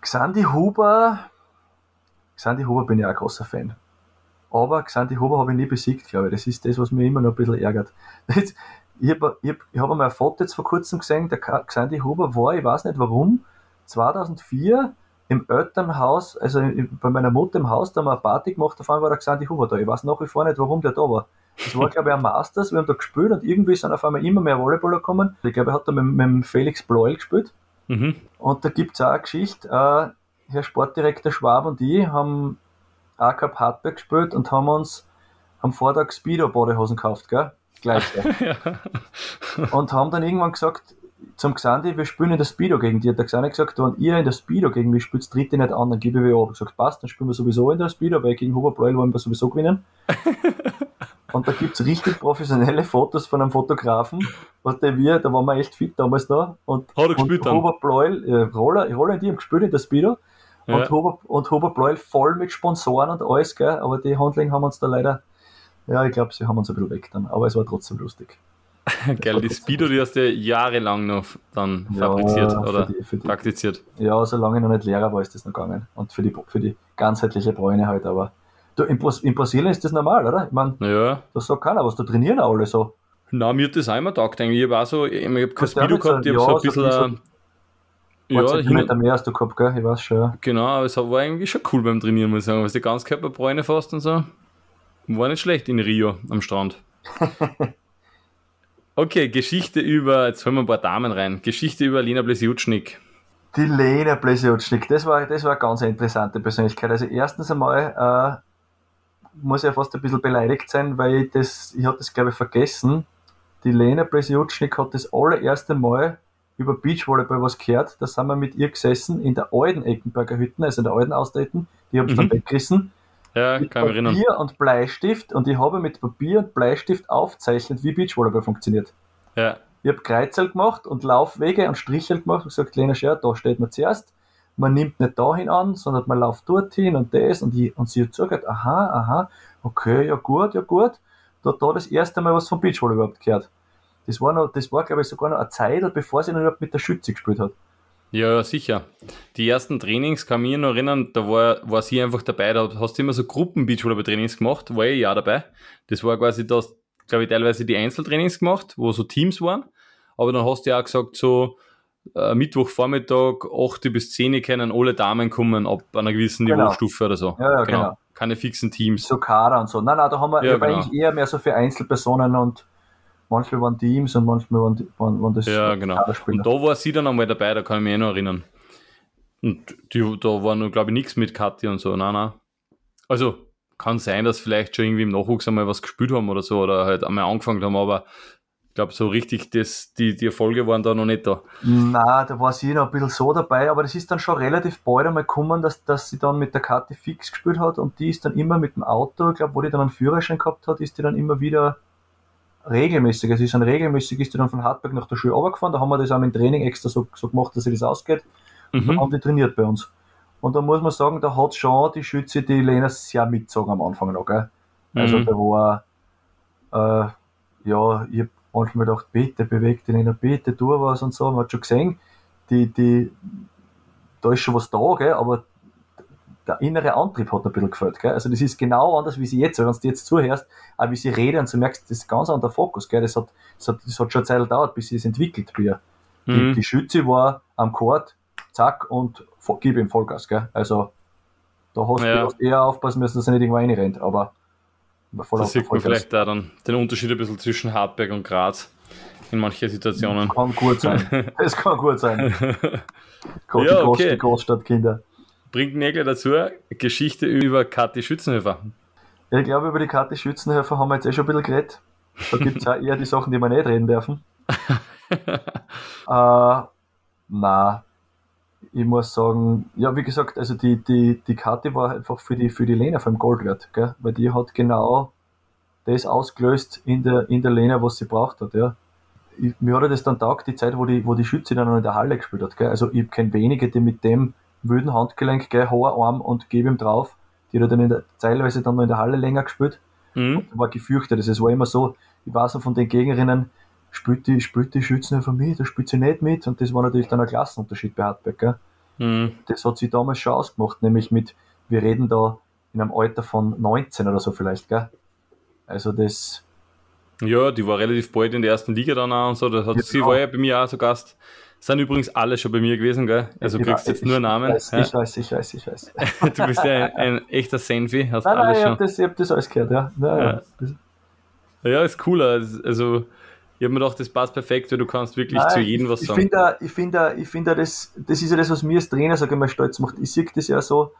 Xandi Huber, Xandi Huber bin ich auch ein großer Fan. Aber Xandi Huber habe ich nie besiegt, glaube ich. Das ist das, was mich immer noch ein bisschen ärgert. Jetzt, Ich habe ich hab, ich hab einmal ein Foto jetzt vor kurzem gesehen, der Xandi Huber war, ich weiß nicht warum, 2004 im Elternhaus, also bei meiner Mutter im Haus, da haben wir eine Party gemacht, auf einmal war der Xandi Huber da. Ich weiß nach wie vor nicht, warum der da war. Das war, glaube ich, ein Masters, wir haben da gespielt und irgendwie sind auf einmal immer mehr Volleyballer gekommen. Ich glaube, er hat da mit, mit dem Felix Bleuel gespielt. Mhm. Und da gibt es auch eine Geschichte, äh, Herr Sportdirektor Schwab und ich haben auch Cup Hardback gespielt und haben uns am Vortag Speedo-Badehosen gekauft, gell? Gleich. ja. und haben dann irgendwann gesagt, zum Xandi, wir spielen in der Speedo gegen die. Hat der Xandi gesagt, wenn ihr in der Speedo gegen mich spielt, tritt ihr nicht an, dann gebe ich ab. Ich gesagt, passt, dann spielen wir sowieso in der Speedo, weil gegen Huber Bleuel wollen wir sowieso gewinnen. und da gibt es richtig professionelle Fotos von einem Fotografen, was der wir, da waren wir echt fit damals noch. Und, Hat er gespielt und? Huber Bleuel, äh, Roller, Roller und die haben gespielt in der Speedo. Ja. Und, Huber, und Huber Bleuel voll mit Sponsoren und alles, gell? aber die Handling haben uns da leider, ja, ich glaube, sie haben uns ein bisschen weg dann, aber es war trotzdem lustig. Geil, die Speedo, die hast du jahrelang noch dann Ja, fabriziert für oder die- für die- praktiziert. Ja, solange ich noch nicht Lehrer war, ist das noch gegangen. Und für die, für die ganzheitliche Bräune halt, aber. Du, in, in Brasilien ist das normal, oder? Ich meine, Ja, da sagt keiner was, da trainieren auch alle so. na, mir hat das immer taugt eigentlich. Ich habe auch so, ich habe kein du Speedo so- gehabt, ich habe ja, so ein so bisschen, bisschen- ja, Zentimeter mehr hast du gehabt, gell? Ich weiß schon. ja. genau, aber es war eigentlich schon cool beim Trainieren, muss ich sagen. Was die Ganzkörperbräune fast und so. War nicht schlecht in Rio am Strand. Okay, Geschichte über, jetzt holen wir ein paar Damen rein. Geschichte über Lena Blesiutschnik. Die Lena Blesiotschnik, das war, das war eine ganz interessante Persönlichkeit. Also erstens einmal äh, muss ich ja fast ein bisschen beleidigt sein, weil ich das, ich habe das glaube ich vergessen. Die Lena Blesiotschnik hat das allererste Mal über Beachvolleyball was gehört. Da sind wir mit ihr gesessen in der alten Eckenberger Hütten, also in der alten Austreten. Die habe ich Mhm. dann weggerissen. Ja, Mit kann mich erinnern. Papier und Bleistift und ich habe mit Papier und Bleistift aufzeichnet, wie Beachvolleyball funktioniert. Ja, Ich habe Kreuzel gemacht und Laufwege und Strichel gemacht und gesagt, Lena Scher, da steht man zuerst. Man nimmt nicht dahin an, sondern man läuft dorthin und das und, ich, und sie hat zugehört, aha, aha, okay, ja gut, ja gut. Da hat da das erste Mal was vom Beachvolleyball überhaupt gehört. Das war, noch, das war glaube ich, sogar noch eine Zeit, bevor sie noch überhaupt mit der Schütze gespielt hat. Ja, sicher. Die ersten Trainings kann ich mich noch erinnern, da war, war sie einfach dabei, da hast du immer so Gruppen-Beachvolleyball-Trainings gemacht, war ich ja dabei. Das war quasi das, glaube ich, teilweise die Einzeltrainings gemacht, wo so Teams waren. Aber dann hast du ja auch gesagt, so äh, Mittwochvormittag, 8 bis 10 können alle Damen kommen ab einer gewissen Genau. Niveaustufe oder so. Ja, ja, genau. Keine fixen Teams. So Kader und so. Nein, nein, da haben wir Ja, genau. eigentlich eher mehr so für Einzelpersonen und manchmal waren Teams und manchmal waren, die- waren, waren das Ja, genau. Und da war sie dann einmal dabei, da kann ich mich eh noch erinnern. Und die, da war noch, glaube ich, nichts mit Kathi und so. Nein, nein. Also, kann sein, dass vielleicht schon irgendwie im Nachwuchs einmal was gespielt haben oder so oder halt einmal angefangen haben, aber ich glaube, so richtig, das, die, die Erfolge waren da noch nicht da. Na, da war sie noch ein bisschen so dabei, aber das ist dann schon relativ bald einmal gekommen, dass, dass sie dann mit der Kathi fix gespielt hat und die ist dann immer mit dem Auto, ich glaube, wo die dann einen Führerschein gehabt hat, ist die dann immer wieder regelmäßig, also ist dann regelmäßig, ist die dann von Hartberg nach der Schule runtergefahren, da haben wir das auch im Training extra so, so gemacht, dass sie das ausgeht, Mhm. haben die trainiert bei uns. Und da muss man sagen, da hat schon die Schütze die Lena sehr mitgezogen am Anfang noch, gell? Also Mhm. da war, äh, ja, ich hab manchmal gedacht, bitte beweg die Lena, bitte tu was und so. Man hat schon gesehen, die, die, da ist schon was da, gell, aber der innere Antrieb hat ein bisschen gefällt. Gell? Also das ist genau anders, wie sie jetzt, wenn du jetzt zuhörst, auch wie sie reden und du merkst, das ist ganz anderer Fokus. Gell? Das, hat, das, hat, das hat schon eine Zeit gedauert, bis sie es entwickelt bei ihr. Mhm. Die, die Schütze war am Court, zack, und gib ihm Vollgas. Gell? Also da hast ja. du eher aufpassen müssen, dass er nicht irgendwo reinrennt, aber voll Das sieht man vielleicht da dann den Unterschied ein bisschen zwischen Hartberg und Graz in manchen Situationen. Kann gut sein. Das kann gut sein. Gott, ja, okay. Die Großstadtkinder. Bringt Nägel dazu, Geschichte über Kathi Schützenhöfer. Ja, ich glaube, über die Kathi Schützenhöfer haben wir jetzt eh schon ein bisschen geredet. Da gibt es auch eher die Sachen, die wir nicht reden dürfen. äh, na, ich muss sagen, ja, wie gesagt, also die, die, die Karte war einfach für die, für die Lena vom Gold wert, gell? weil die hat genau das ausgelöst in der, in der Lena, was sie braucht hat, ja. Ich, mir hat das dann taugt, die Zeit, wo die, wo die Schütze dann noch in der Halle gespielt hat, gell? Also ich kenne wenige, die mit dem wilden Handgelenk, gell, hoher Arm und gebe ihm drauf. Die hat dann in der, teilweise dann noch in der Halle länger gespielt. Mhm. war gefürchtet. Also es war immer so, ich weiß noch von den Gegnerinnen, spielt die, spielt die Schützen von mir, da spielt sie nicht mit. Und das war natürlich dann ein Klassenunterschied bei Hartberg. Gell? Mhm. Das hat sie damals schon ausgemacht, nämlich mit, wir reden da in einem Alter von 19 oder so vielleicht. Gell? Also das. Ja, die war relativ bald in der ersten Liga dann auch und so. Das hat, ja, sie war ja bei mir auch so Gast. Sind übrigens alle schon bei mir gewesen, gell? Also du kriegst jetzt nur Namen. Ich weiß, ich weiß, ich weiß, ich weiß. du bist ja ein, ein echter Senfi, hast nein, alles nein. Ich hab, das, ich hab das alles gehört, ja. Ja, ja. ja ist cooler. Also ich habe mir gedacht, das passt perfekt, weil du kannst wirklich Nein, zu jedem was ich, sagen. Finde, ich finde, ich finde, das, das ist ja das, was mir als Trainer, sage ich mal, stolz macht. Ich sehe das ja so,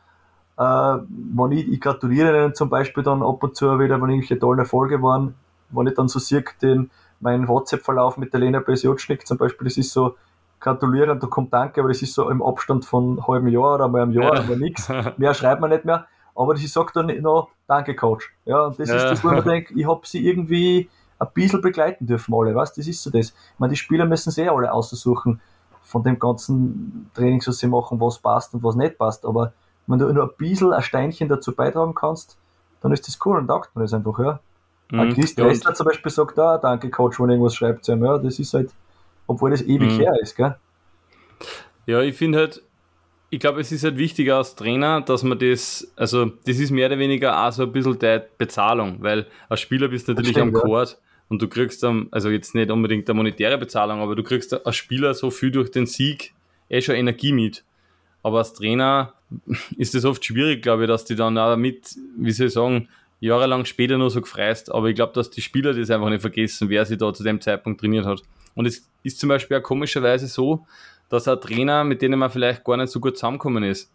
äh, wenn ich, ich gratuliere ihnen zum Beispiel dann ab und zu wieder, wenn irgendwelche tollen Erfolge waren, wenn ich dann so sehe, den, meinen WhatsApp-Verlauf mit der Lena Besjotschnik zum Beispiel, das ist so, gratulieren, da kommt Danke, aber das ist so im Abstand von einem halben Jahr oder mal einem Jahr ja. oder nichts. Mehr schreibt man nicht mehr. Aber ich sage dann noch, danke Coach. Ja, und das ja. ist das, wo ich mir denke, ich habe sie irgendwie ein bisschen begleiten dürfen alle, was? Das ist so das. Ich meine, die Spieler müssen sehr alle aussuchen von dem ganzen Training, was sie machen, was passt und was nicht passt. Aber wenn du nur ein bisschen ein Steinchen dazu beitragen kannst, dann ist das cool und taugt man das einfach, ja. Mhm. Chris ja, Dressler zum Beispiel sagt, ah, danke Coach, wenn irgendwas schreibt zu ihm, ja, das ist halt, obwohl das ewig mhm. her ist, gell. Ja, ich finde halt, ich glaube, es ist halt wichtiger als Trainer, dass man das, also das ist mehr oder weniger auch so ein bisschen die Bezahlung, weil als Spieler bist du natürlich stimmt, am Court. Ja und du kriegst dann, also jetzt nicht unbedingt eine monetäre Bezahlung, aber du kriegst als Spieler so viel durch den Sieg eh schon Energie mit. Aber als Trainer ist es oft schwierig, glaube ich, dass die dann auch mit, wie soll ich sagen, jahrelang später nur so gefreist. Aber ich glaube, dass die Spieler das einfach nicht vergessen, wer sie da zu dem Zeitpunkt trainiert hat. Und es ist zum Beispiel auch komischerweise so, dass ein Trainer, mit denen man vielleicht gar nicht so gut zusammengekommen ist,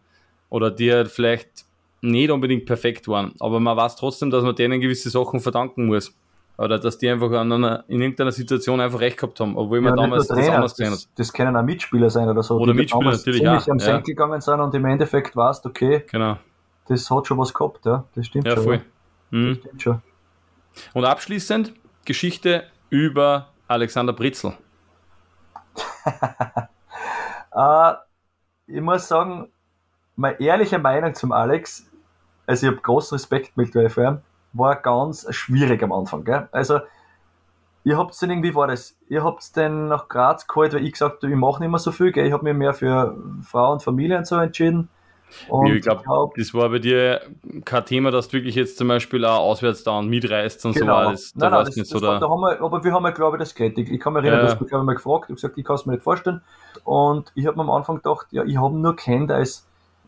oder die halt vielleicht nicht unbedingt perfekt waren, aber man weiß trotzdem, dass man denen gewisse Sachen verdanken muss. Oder dass die einfach einer, in irgendeiner Situation einfach recht gehabt haben, obwohl man ja, damals das anders gesehen hat. Das, können auch Mitspieler sein oder so. Oder Mitspieler natürlich ziemlich auch. am Senkel ja. gegangen sind und im Endeffekt warst, okay, genau. das hat schon was gehabt, ja. Das stimmt ja, schon. Voll. Ja. Mhm. Das stimmt schon. Und abschließend Geschichte über Alexander Britzel. uh, ich muss sagen, meine ehrliche Meinung zum Alex, also ich habe großen Respekt mit ihn, war ganz schwierig am Anfang. Gell? Also, ihr habt dann irgendwie, war das, ihr habt dann nach Graz geholt, weil ich gesagt habe, ich mache nicht mehr so viel, gell? ich habe mich mehr für Frau und Familie und so entschieden. Und ich glaube, das war bei dir kein Thema, dass du wirklich jetzt zum Beispiel auch auswärts da und mitreist und genau. so alles. Da nein, nein, das, nicht so da. da haben wir, aber wir haben ja, glaube ich, das geredet. Ich, ich kann mich erinnern, ja. du hast mich, mal gefragt, ich habe gesagt, ich kann es mir nicht vorstellen. Und ich habe mir am Anfang gedacht, ja, ich habe nur kennt als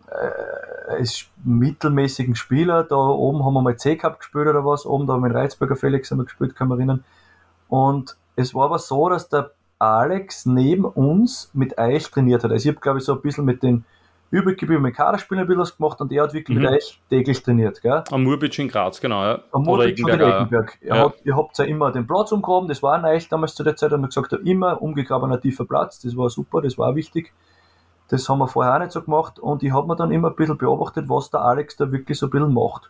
äh, als mittelmäßigen Spieler. Da oben haben wir mal C-Cup gespielt oder was. Oben da haben wir in Reizberger Felix haben wir gespielt, kann man erinnern. Und es war aber so, dass der Alex neben uns mit euch trainiert hat. Also ich habe, glaube ich, so ein bisschen mit den übrig gebliebenen Kaderspielern ein bisschen was gemacht und er hat wirklich mhm. mit euch täglich trainiert. Gell? Am Murbic in Graz, genau. Ja. Am Murbic oder Eggenberg. Ja. Hat, ihr habt ja immer den Platz umgraben, das war euch damals zu der Zeit, haben wir gesagt, immer umgegrabener tiefer Platz, das war super, das war wichtig. Das haben wir vorher auch nicht so gemacht und ich habe mir dann immer ein bisschen beobachtet, was der Alex da wirklich so ein bisschen macht.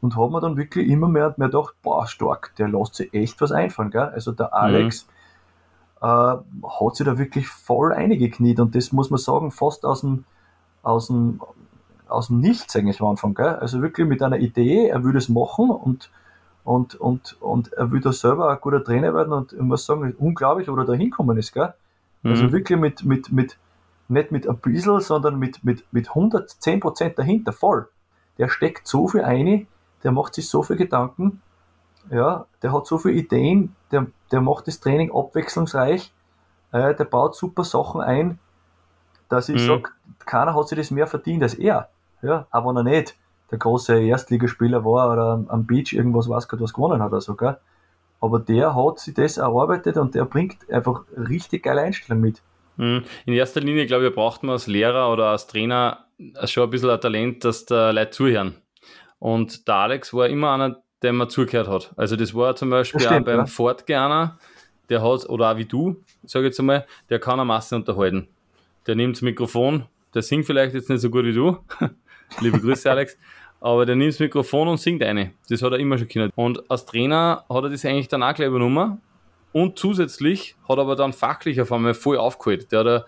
Und habe mir dann wirklich immer mehr und mehr gedacht, boah, stark, der lässt sich echt was einfallen. Gell? Also der mhm. Alex mhm. hat sich da wirklich voll eingekniet und das muss man sagen, fast aus dem, aus dem, aus dem Nichts eigentlich am Anfang. Gell? Also wirklich mit einer Idee, er würde es machen und, und, und, und er will da selber ein guter Trainer werden und ich muss sagen, unglaublich, wo er da hinkommen ist. Gell? Also mhm. Also wirklich mit, mit, mit nicht mit ein bisschen, sondern mit, mit, mit 110% dahinter, voll. Der steckt so viel ein, der macht sich so viel Gedanken, ja, der hat so viele Ideen, der, der macht das Training abwechslungsreich, äh, der baut super Sachen ein, dass ich mhm. sage, keiner hat sich das mehr verdient als er. Ja, aber noch nicht der große Erstligaspieler war oder am Beach irgendwas weiß Gott was gewonnen hat oder so, gell? Aber der hat sich das erarbeitet und der bringt einfach richtig geile Einstellung mit. Mhm. In erster Linie, glaube ich, braucht man als Lehrer oder als Trainer schon ein bisschen ein Talent, dass der Leute zuhören. Und der Alex war immer einer, der mir zugehört hat. Also das war zum Beispiel stimmt, auch beim ja. Fortgeh der hat, oder auch wie du, sage ich jetzt einmal, der kann eine Masse unterhalten. Der nimmt das Mikrofon, der singt vielleicht jetzt nicht so gut wie du. Liebe Grüße, Alex. Aber der nimmt das Mikrofon und singt eine. Das hat er immer schon können. Und als Trainer hat er das eigentlich dann auch gleich übernommen. Und zusätzlich hat er aber dann fachlich auf einmal voll aufgeholt. Der hat er,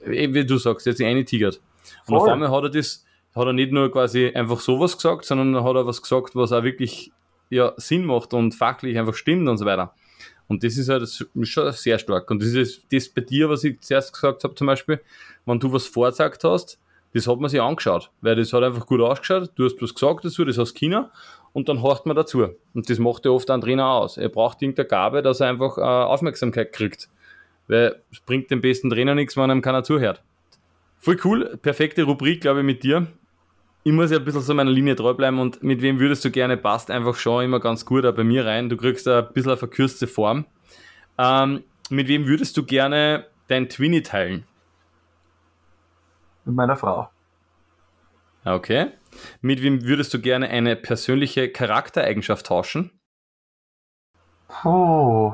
wie du sagst, sich eine tigert. Und auf einmal hat er das, hat er nicht nur quasi einfach sowas gesagt, sondern hat er was gesagt, was auch wirklich ja, Sinn macht und fachlich einfach stimmt und so weiter. Und das ist halt schon sehr stark. Und das ist das bei dir, was ich zuerst gesagt habe, zum Beispiel, wenn du was vorgesagt hast, das hat man sich angeschaut, weil das hat einfach gut ausgeschaut, du hast was gesagt dazu, das hast China und dann horcht man dazu. Und das macht ja oft ein Trainer aus. Er braucht irgendeine Gabe, dass er einfach äh, Aufmerksamkeit kriegt. Weil es bringt dem besten Trainer nichts, wenn einem keiner zuhört. Voll cool, perfekte Rubrik, glaube ich, mit dir. Ich muss ja ein bisschen so meiner Linie treu bleiben und mit wem würdest du gerne passt einfach schon immer ganz gut auch bei mir rein. Du kriegst ein bisschen eine verkürzte Form. Ähm, mit wem würdest du gerne dein Twinny teilen? Mit meiner Frau. Okay. Mit wem würdest du gerne eine persönliche Charaktereigenschaft tauschen? Oh,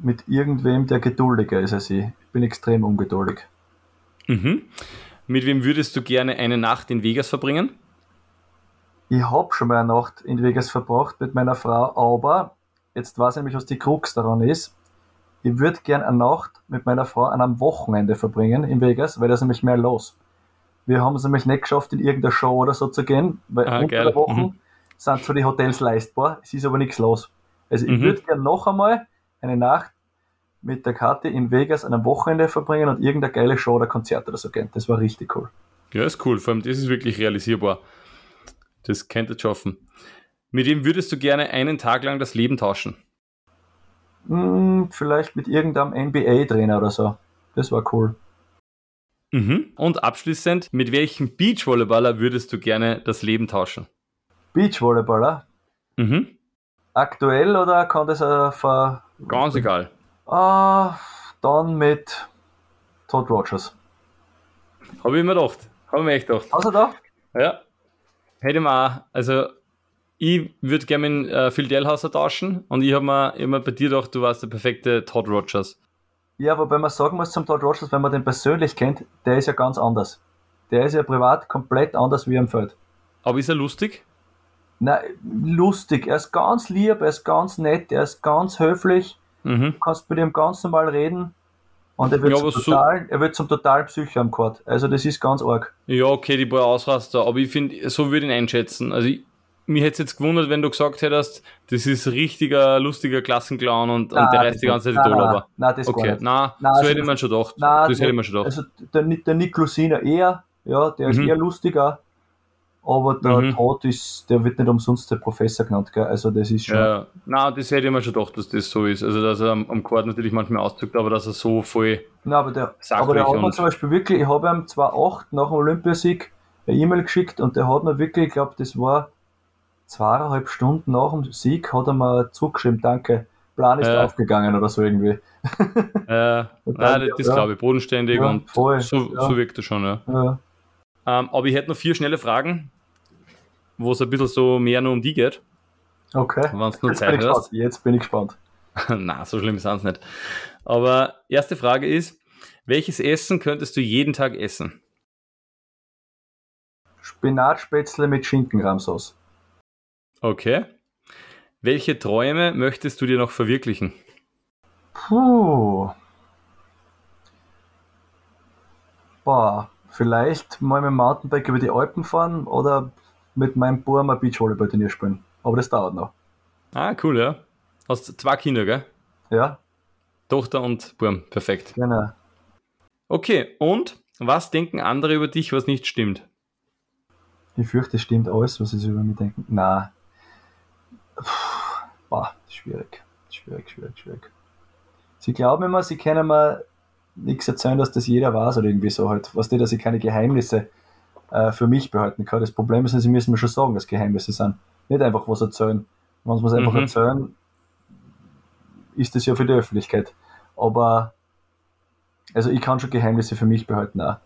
mit irgendwem, der geduldiger ist als ich. Ich bin extrem ungeduldig. Mhm. Mit wem würdest du gerne eine Nacht in Vegas verbringen? Ich habe schon mal eine Nacht in Vegas verbracht mit meiner Frau, aber jetzt weiß ich nämlich, was die Krux daran ist. Ich würde gerne eine Nacht mit meiner Frau an einem Wochenende verbringen in Vegas, weil da ist nämlich mehr los. Wir haben es nämlich nicht geschafft, in irgendeine Show oder so zu gehen, weil ah, unter geil. der Woche mhm. sind zwar die Hotels leistbar, es ist aber nichts los. Also ich mhm. würde gerne noch einmal eine Nacht mit der Karte in Vegas an einem Wochenende verbringen und irgendeine geile Show oder Konzert oder so gehen. Das war richtig cool. Ja, ist cool. Vor allem, das ist wirklich realisierbar. Das könnte ihr schaffen. Mit wem würdest du gerne einen Tag lang das Leben tauschen? Hm, vielleicht mit irgendeinem NBA-Trainer oder so. Das war cool. Mhm. Und abschließend, mit welchem Beachvolleyballer würdest du gerne das Leben tauschen? Beachvolleyballer? Mhm. Aktuell oder kann das äh, ver... Ganz egal. Uh, dann mit Todd Rogers. Habe ich mir gedacht. Habe ich mir echt gedacht. Hast du gedacht? Ja. Hätte ich mir auch. Also, ich würde gerne mit äh, Phil Delhauser tauschen und ich habe mir immer bei dir gedacht, du warst der perfekte Todd Rogers. Ja, wobei man sagen muss zum Todd Rogers, wenn man den persönlich kennt, der ist ja ganz anders. Der ist ja privat komplett anders wie am Feld. Aber ist er lustig? Nein, lustig. Er ist ganz lieb, er ist ganz nett, er ist ganz höflich. Mhm. Du kannst mit ihm ganz normal reden. Und er wird, ja, zum, total, so er wird zum totalen Psycho am Court. Also das ist ganz arg. Ja, okay, die paar Ausraster. Aber ich finde, so würde ich ihn einschätzen. Also ich, mich hätte es jetzt gewundert, wenn du gesagt hättest, das ist ein richtiger, lustiger Klassenclown und, nein, und der reißt die ganze Zeit die Nein, nein, das okay. nicht. Nein, nein, so also hätte man schon gedacht. Nein, das hätte man schon gedacht. Also der, der Nick Lucina eher, ja, der ist mhm. eher lustiger, aber der mhm. Todd ist, der wird nicht umsonst der Professor genannt, gell? Also das ist schon. Ja, nein, das hätte ich mir schon gedacht, dass das so ist. Also dass er am, am Quad natürlich manchmal ausdrückt, aber dass er so voll. Nein, aber der, aber der hat mir zum Beispiel wirklich, ich habe ihm 2008 nach dem Olympiasieg eine E-Mail geschickt und der hat mir wirklich, ich glaube, das war zweieinhalb Stunden nach dem Sieg hat er mir zurückgeschrieben, danke, Plan ist ja. aufgegangen oder so irgendwie. Ja, nein, das ja, glaube ich, bodenständig ja, und voll, so, so wirkt er schon, ja. ja. Ähm, aber ich hätte noch vier schnelle Fragen, wo es ein bisschen so mehr nur um die geht. Okay. Wenn nur Zeit hast. Jetzt bin ich gespannt. Na, so schlimm ist es nicht. Aber erste Frage ist, welches Essen könntest du jeden Tag essen? Spinatspätzle mit Schinkenrahmsauce. Okay. Welche Träume möchtest du dir noch verwirklichen? Puh. Boah, vielleicht mal mit dem Mountainbike über die Alpen fahren oder mit meinem Bub mal Beachvolleyball-Turnier spielen. Aber das dauert noch. Ah, cool, ja. Hast zwei Kinder, gell? Ja. Tochter und Burm, perfekt. Genau. Okay, und Was denken andere über dich, was nicht stimmt? Ich fürchte, es stimmt alles, was sie über mich denken. Na, boah, schwierig, schwierig, schwierig, schwierig. Sie glauben immer, sie können mir nichts erzählen, dass das jeder weiß oder irgendwie so halt. Was die, dass ich keine Geheimnisse äh, für mich behalten kann. Das Problem ist, sie müssen mir schon sagen, dass Geheimnisse sind. Nicht einfach was erzählen. Wenn sie es einfach mhm. erzählen, ist das ja für die Öffentlichkeit. Aber also ich kann schon Geheimnisse für mich behalten auch.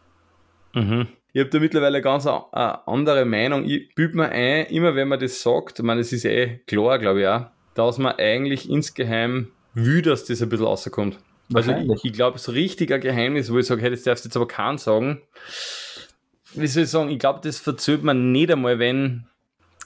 Mhm. Ich habe da mittlerweile eine ganz eine andere Meinung. Ich büte mir ein, immer wenn man das sagt, ich meine, das ist eh klar, glaube ich auch, dass man eigentlich insgeheim will, dass das ein bisschen rauskommt. Also ich, ich glaube, so richtig ein Geheimnis, wo ich sage, hey, das darfst du jetzt aber keinen sagen. Wie soll ich sagen, ich glaube, das verzögert man nicht einmal, wenn,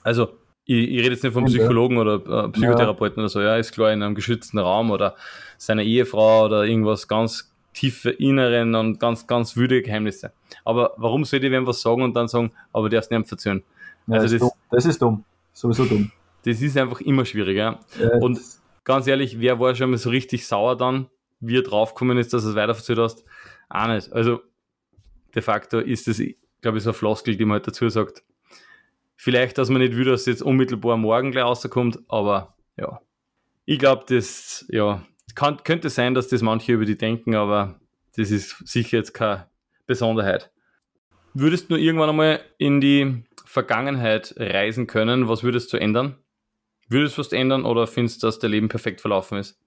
also ich, ich rede jetzt nicht von Psychologen oder äh, Psychotherapeuten ja. oder so, ja, ist klar, in einem geschützten Raum oder seiner Ehefrau oder irgendwas ganz tiefe inneren und ganz, ganz wüde Geheimnisse. Aber warum soll ich wem was sagen und dann sagen, aber darfst nicht verzögern? Ja, also das, das, das, ist dumm. Sowieso dumm. Das ist einfach immer schwieriger. Ja. Und ganz ehrlich, wer war schon mal so richtig sauer dann, wie er draufgekommen ist, dass du es weiter verzögert hast? Auch nicht. Also de facto ist das, glaube ich, so eine Floskel, die man halt dazu sagt. Vielleicht, dass man nicht will, dass es jetzt unmittelbar morgen gleich rauskommt, aber ja. Ich glaube, das, ja, kann, könnte sein, dass das manche über die denken, aber das ist sicher jetzt keine Besonderheit. Würdest du irgendwann einmal in die Vergangenheit reisen können? Was würdest du ändern? Würdest du was ändern oder findest du, dass dein Leben perfekt verlaufen ist?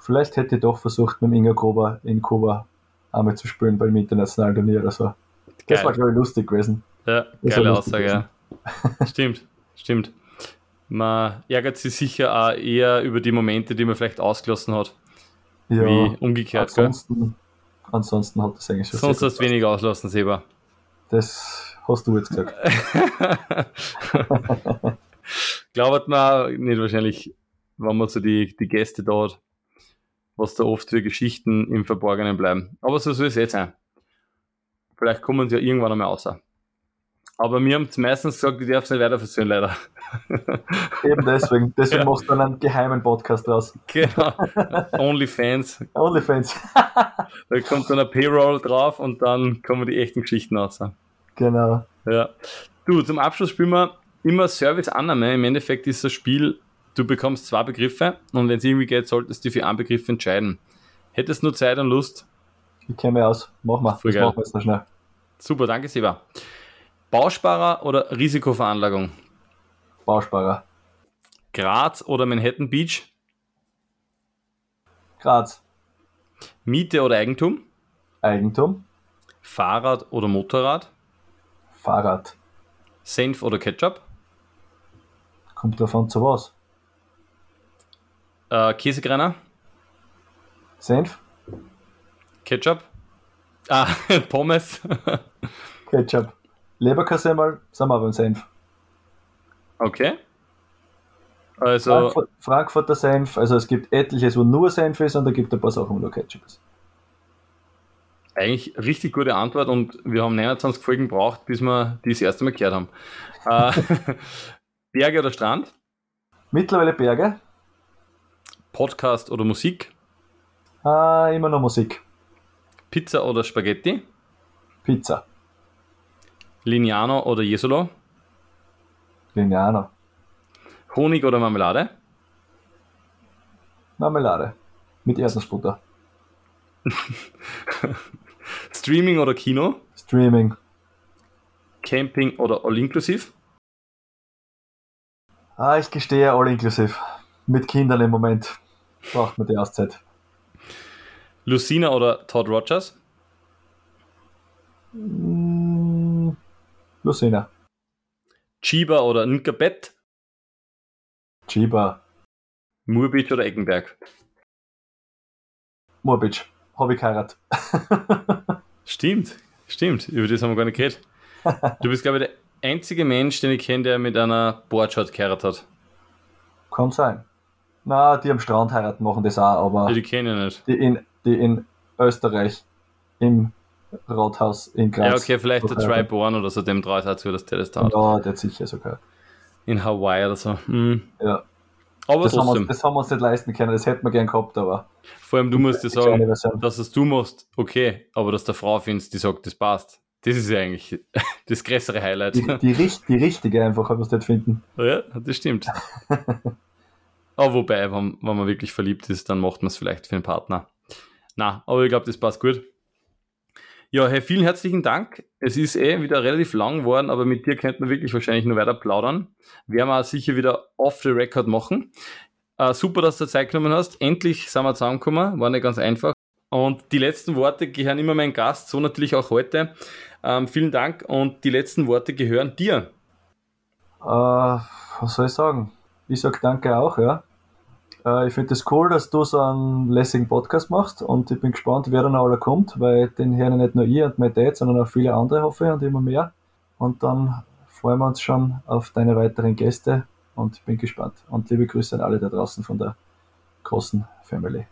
Vielleicht hätte ich doch versucht, mit Inga Gruber in Kuba einmal zu spielen beim internationalen Turnier oder so. Geil. Das war, glaube ich, lustig gewesen. Ja, das geile Aussage, ja. stimmt, stimmt. Man ärgert sich sicher auch eher über die Momente, die man vielleicht ausgelassen hat. Ja, wie umgekehrt. Ansonsten, ansonsten hat das eigentlich schon. Sonst hast du wenig auslassen, Seba. Das hast du jetzt gesagt. Glaubt man nicht wahrscheinlich, wenn man so die, die Gäste da hat, was da oft für Geschichten im Verborgenen bleiben. Aber so soll es jetzt sein. Vielleicht kommen sie ja irgendwann einmal raus. Aber mir haben meistens gesagt, ich darf es nicht weiter versöhnen, leider. Eben deswegen. Deswegen ja. machst du dann einen geheimen Podcast raus. Genau. Onlyfans. Onlyfans. da kommt dann ein Payroll drauf und dann kommen die echten Geschichten raus. Genau. Ja. Du, zum Abschluss spielen wir immer Service-Annahme. Im Endeffekt ist das Spiel, du bekommst zwei Begriffe und wenn es irgendwie geht, solltest du für einen Begriff entscheiden. Hättest du nur Zeit und Lust? Ich kenne mich aus. Mach mal. das machen wir jetzt noch schnell. Super, danke, Seba. Bausparer oder Risikoveranlagung? Bausparer. Graz oder Manhattan Beach? Graz. Miete oder Eigentum? Eigentum. Fahrrad oder Motorrad? Fahrrad. Senf oder Ketchup? Kommt davon zu was? Äh, Käsegrenner? Senf. Ketchup? Ah, Pommes. Ketchup. Leberkassemmel sind wir beim Senf. Okay. Also. Frankfurt, Frankfurter Senf, also es gibt etliches, wo nur Senf ist und da gibt es ein paar Sachen, wo nur Ketchup ist. Eigentlich richtig gute Antwort und wir haben 29 Folgen gebraucht, bis wir die das erste Mal gehört haben. Äh, Berge oder Strand? Mittlerweile Berge. Podcast oder Musik? Äh, immer noch Musik. Pizza oder Spaghetti? Pizza. Lignano oder Jesolo? Lignano. Honig oder Marmelade? Marmelade. Mit Erdnussbutter. Streaming oder Kino? Streaming. Camping oder All-Inclusive? Ah, ich gestehe All-Inclusive. Mit Kindern im Moment. Braucht man die Auszeit. Lucina oder Todd Rogers? Mm, Lucina. Chiba oder Nkabet? Chiba. Murbic oder Eckenberg? Murbic. Habe ich geheiratet. stimmt, stimmt. Über das haben wir gar nicht geredet. Du bist, glaube ich, der einzige Mensch, den ich kenne, der mit einer Boardshot geheiratet hat. Kann sein. Na, die am Strand heiraten machen das auch, aber. Ja, die kenne ich nicht. Die in, die in Österreich im Rathaus in Graz. Ja, okay, vielleicht der Tri-Born oder so, dem traue ich dazu, dass der das tat. Ja, der hat sicher sogar. In Hawaii oder so. Mhm. Ja. Aber das, haben wir, das haben wir uns nicht leisten können, das hätten wir gern gehabt, aber vor allem du musst dir sagen, dass es du machst, okay, aber dass der Frau findest, die sagt, das passt. Das ist ja eigentlich das größere Highlight. Die, die, richt- die richtige einfach, aber es nicht finden. Ja, das stimmt. aber wobei, wenn, wenn man wirklich verliebt ist, dann macht man es vielleicht für den Partner. Na, aber ich glaube, das passt gut. Ja, hey, vielen herzlichen Dank. Es ist eh wieder relativ lang geworden, aber mit dir könnten wir wirklich wahrscheinlich nur weiter plaudern. Werden wir sicher wieder off the record machen. Äh, super, dass du Zeit genommen hast. Endlich sind wir zusammengekommen. War nicht ganz einfach. Und die letzten Worte gehören immer meinem Gast, so natürlich auch heute. Ähm, vielen Dank und die letzten Worte gehören dir. Äh, was soll ich sagen? Ich sag danke auch, ja. Äh, ich finde es das cool, dass du so einen lässigen Podcast machst und ich bin gespannt, wer dann alle kommt, weil den hören nicht nur ich und mein Dad, sondern auch viele andere hoffe ich und immer mehr. Und dann freuen wir uns schon auf deine weiteren Gäste und ich bin gespannt. Und liebe Grüße an alle da draußen von der großen Family.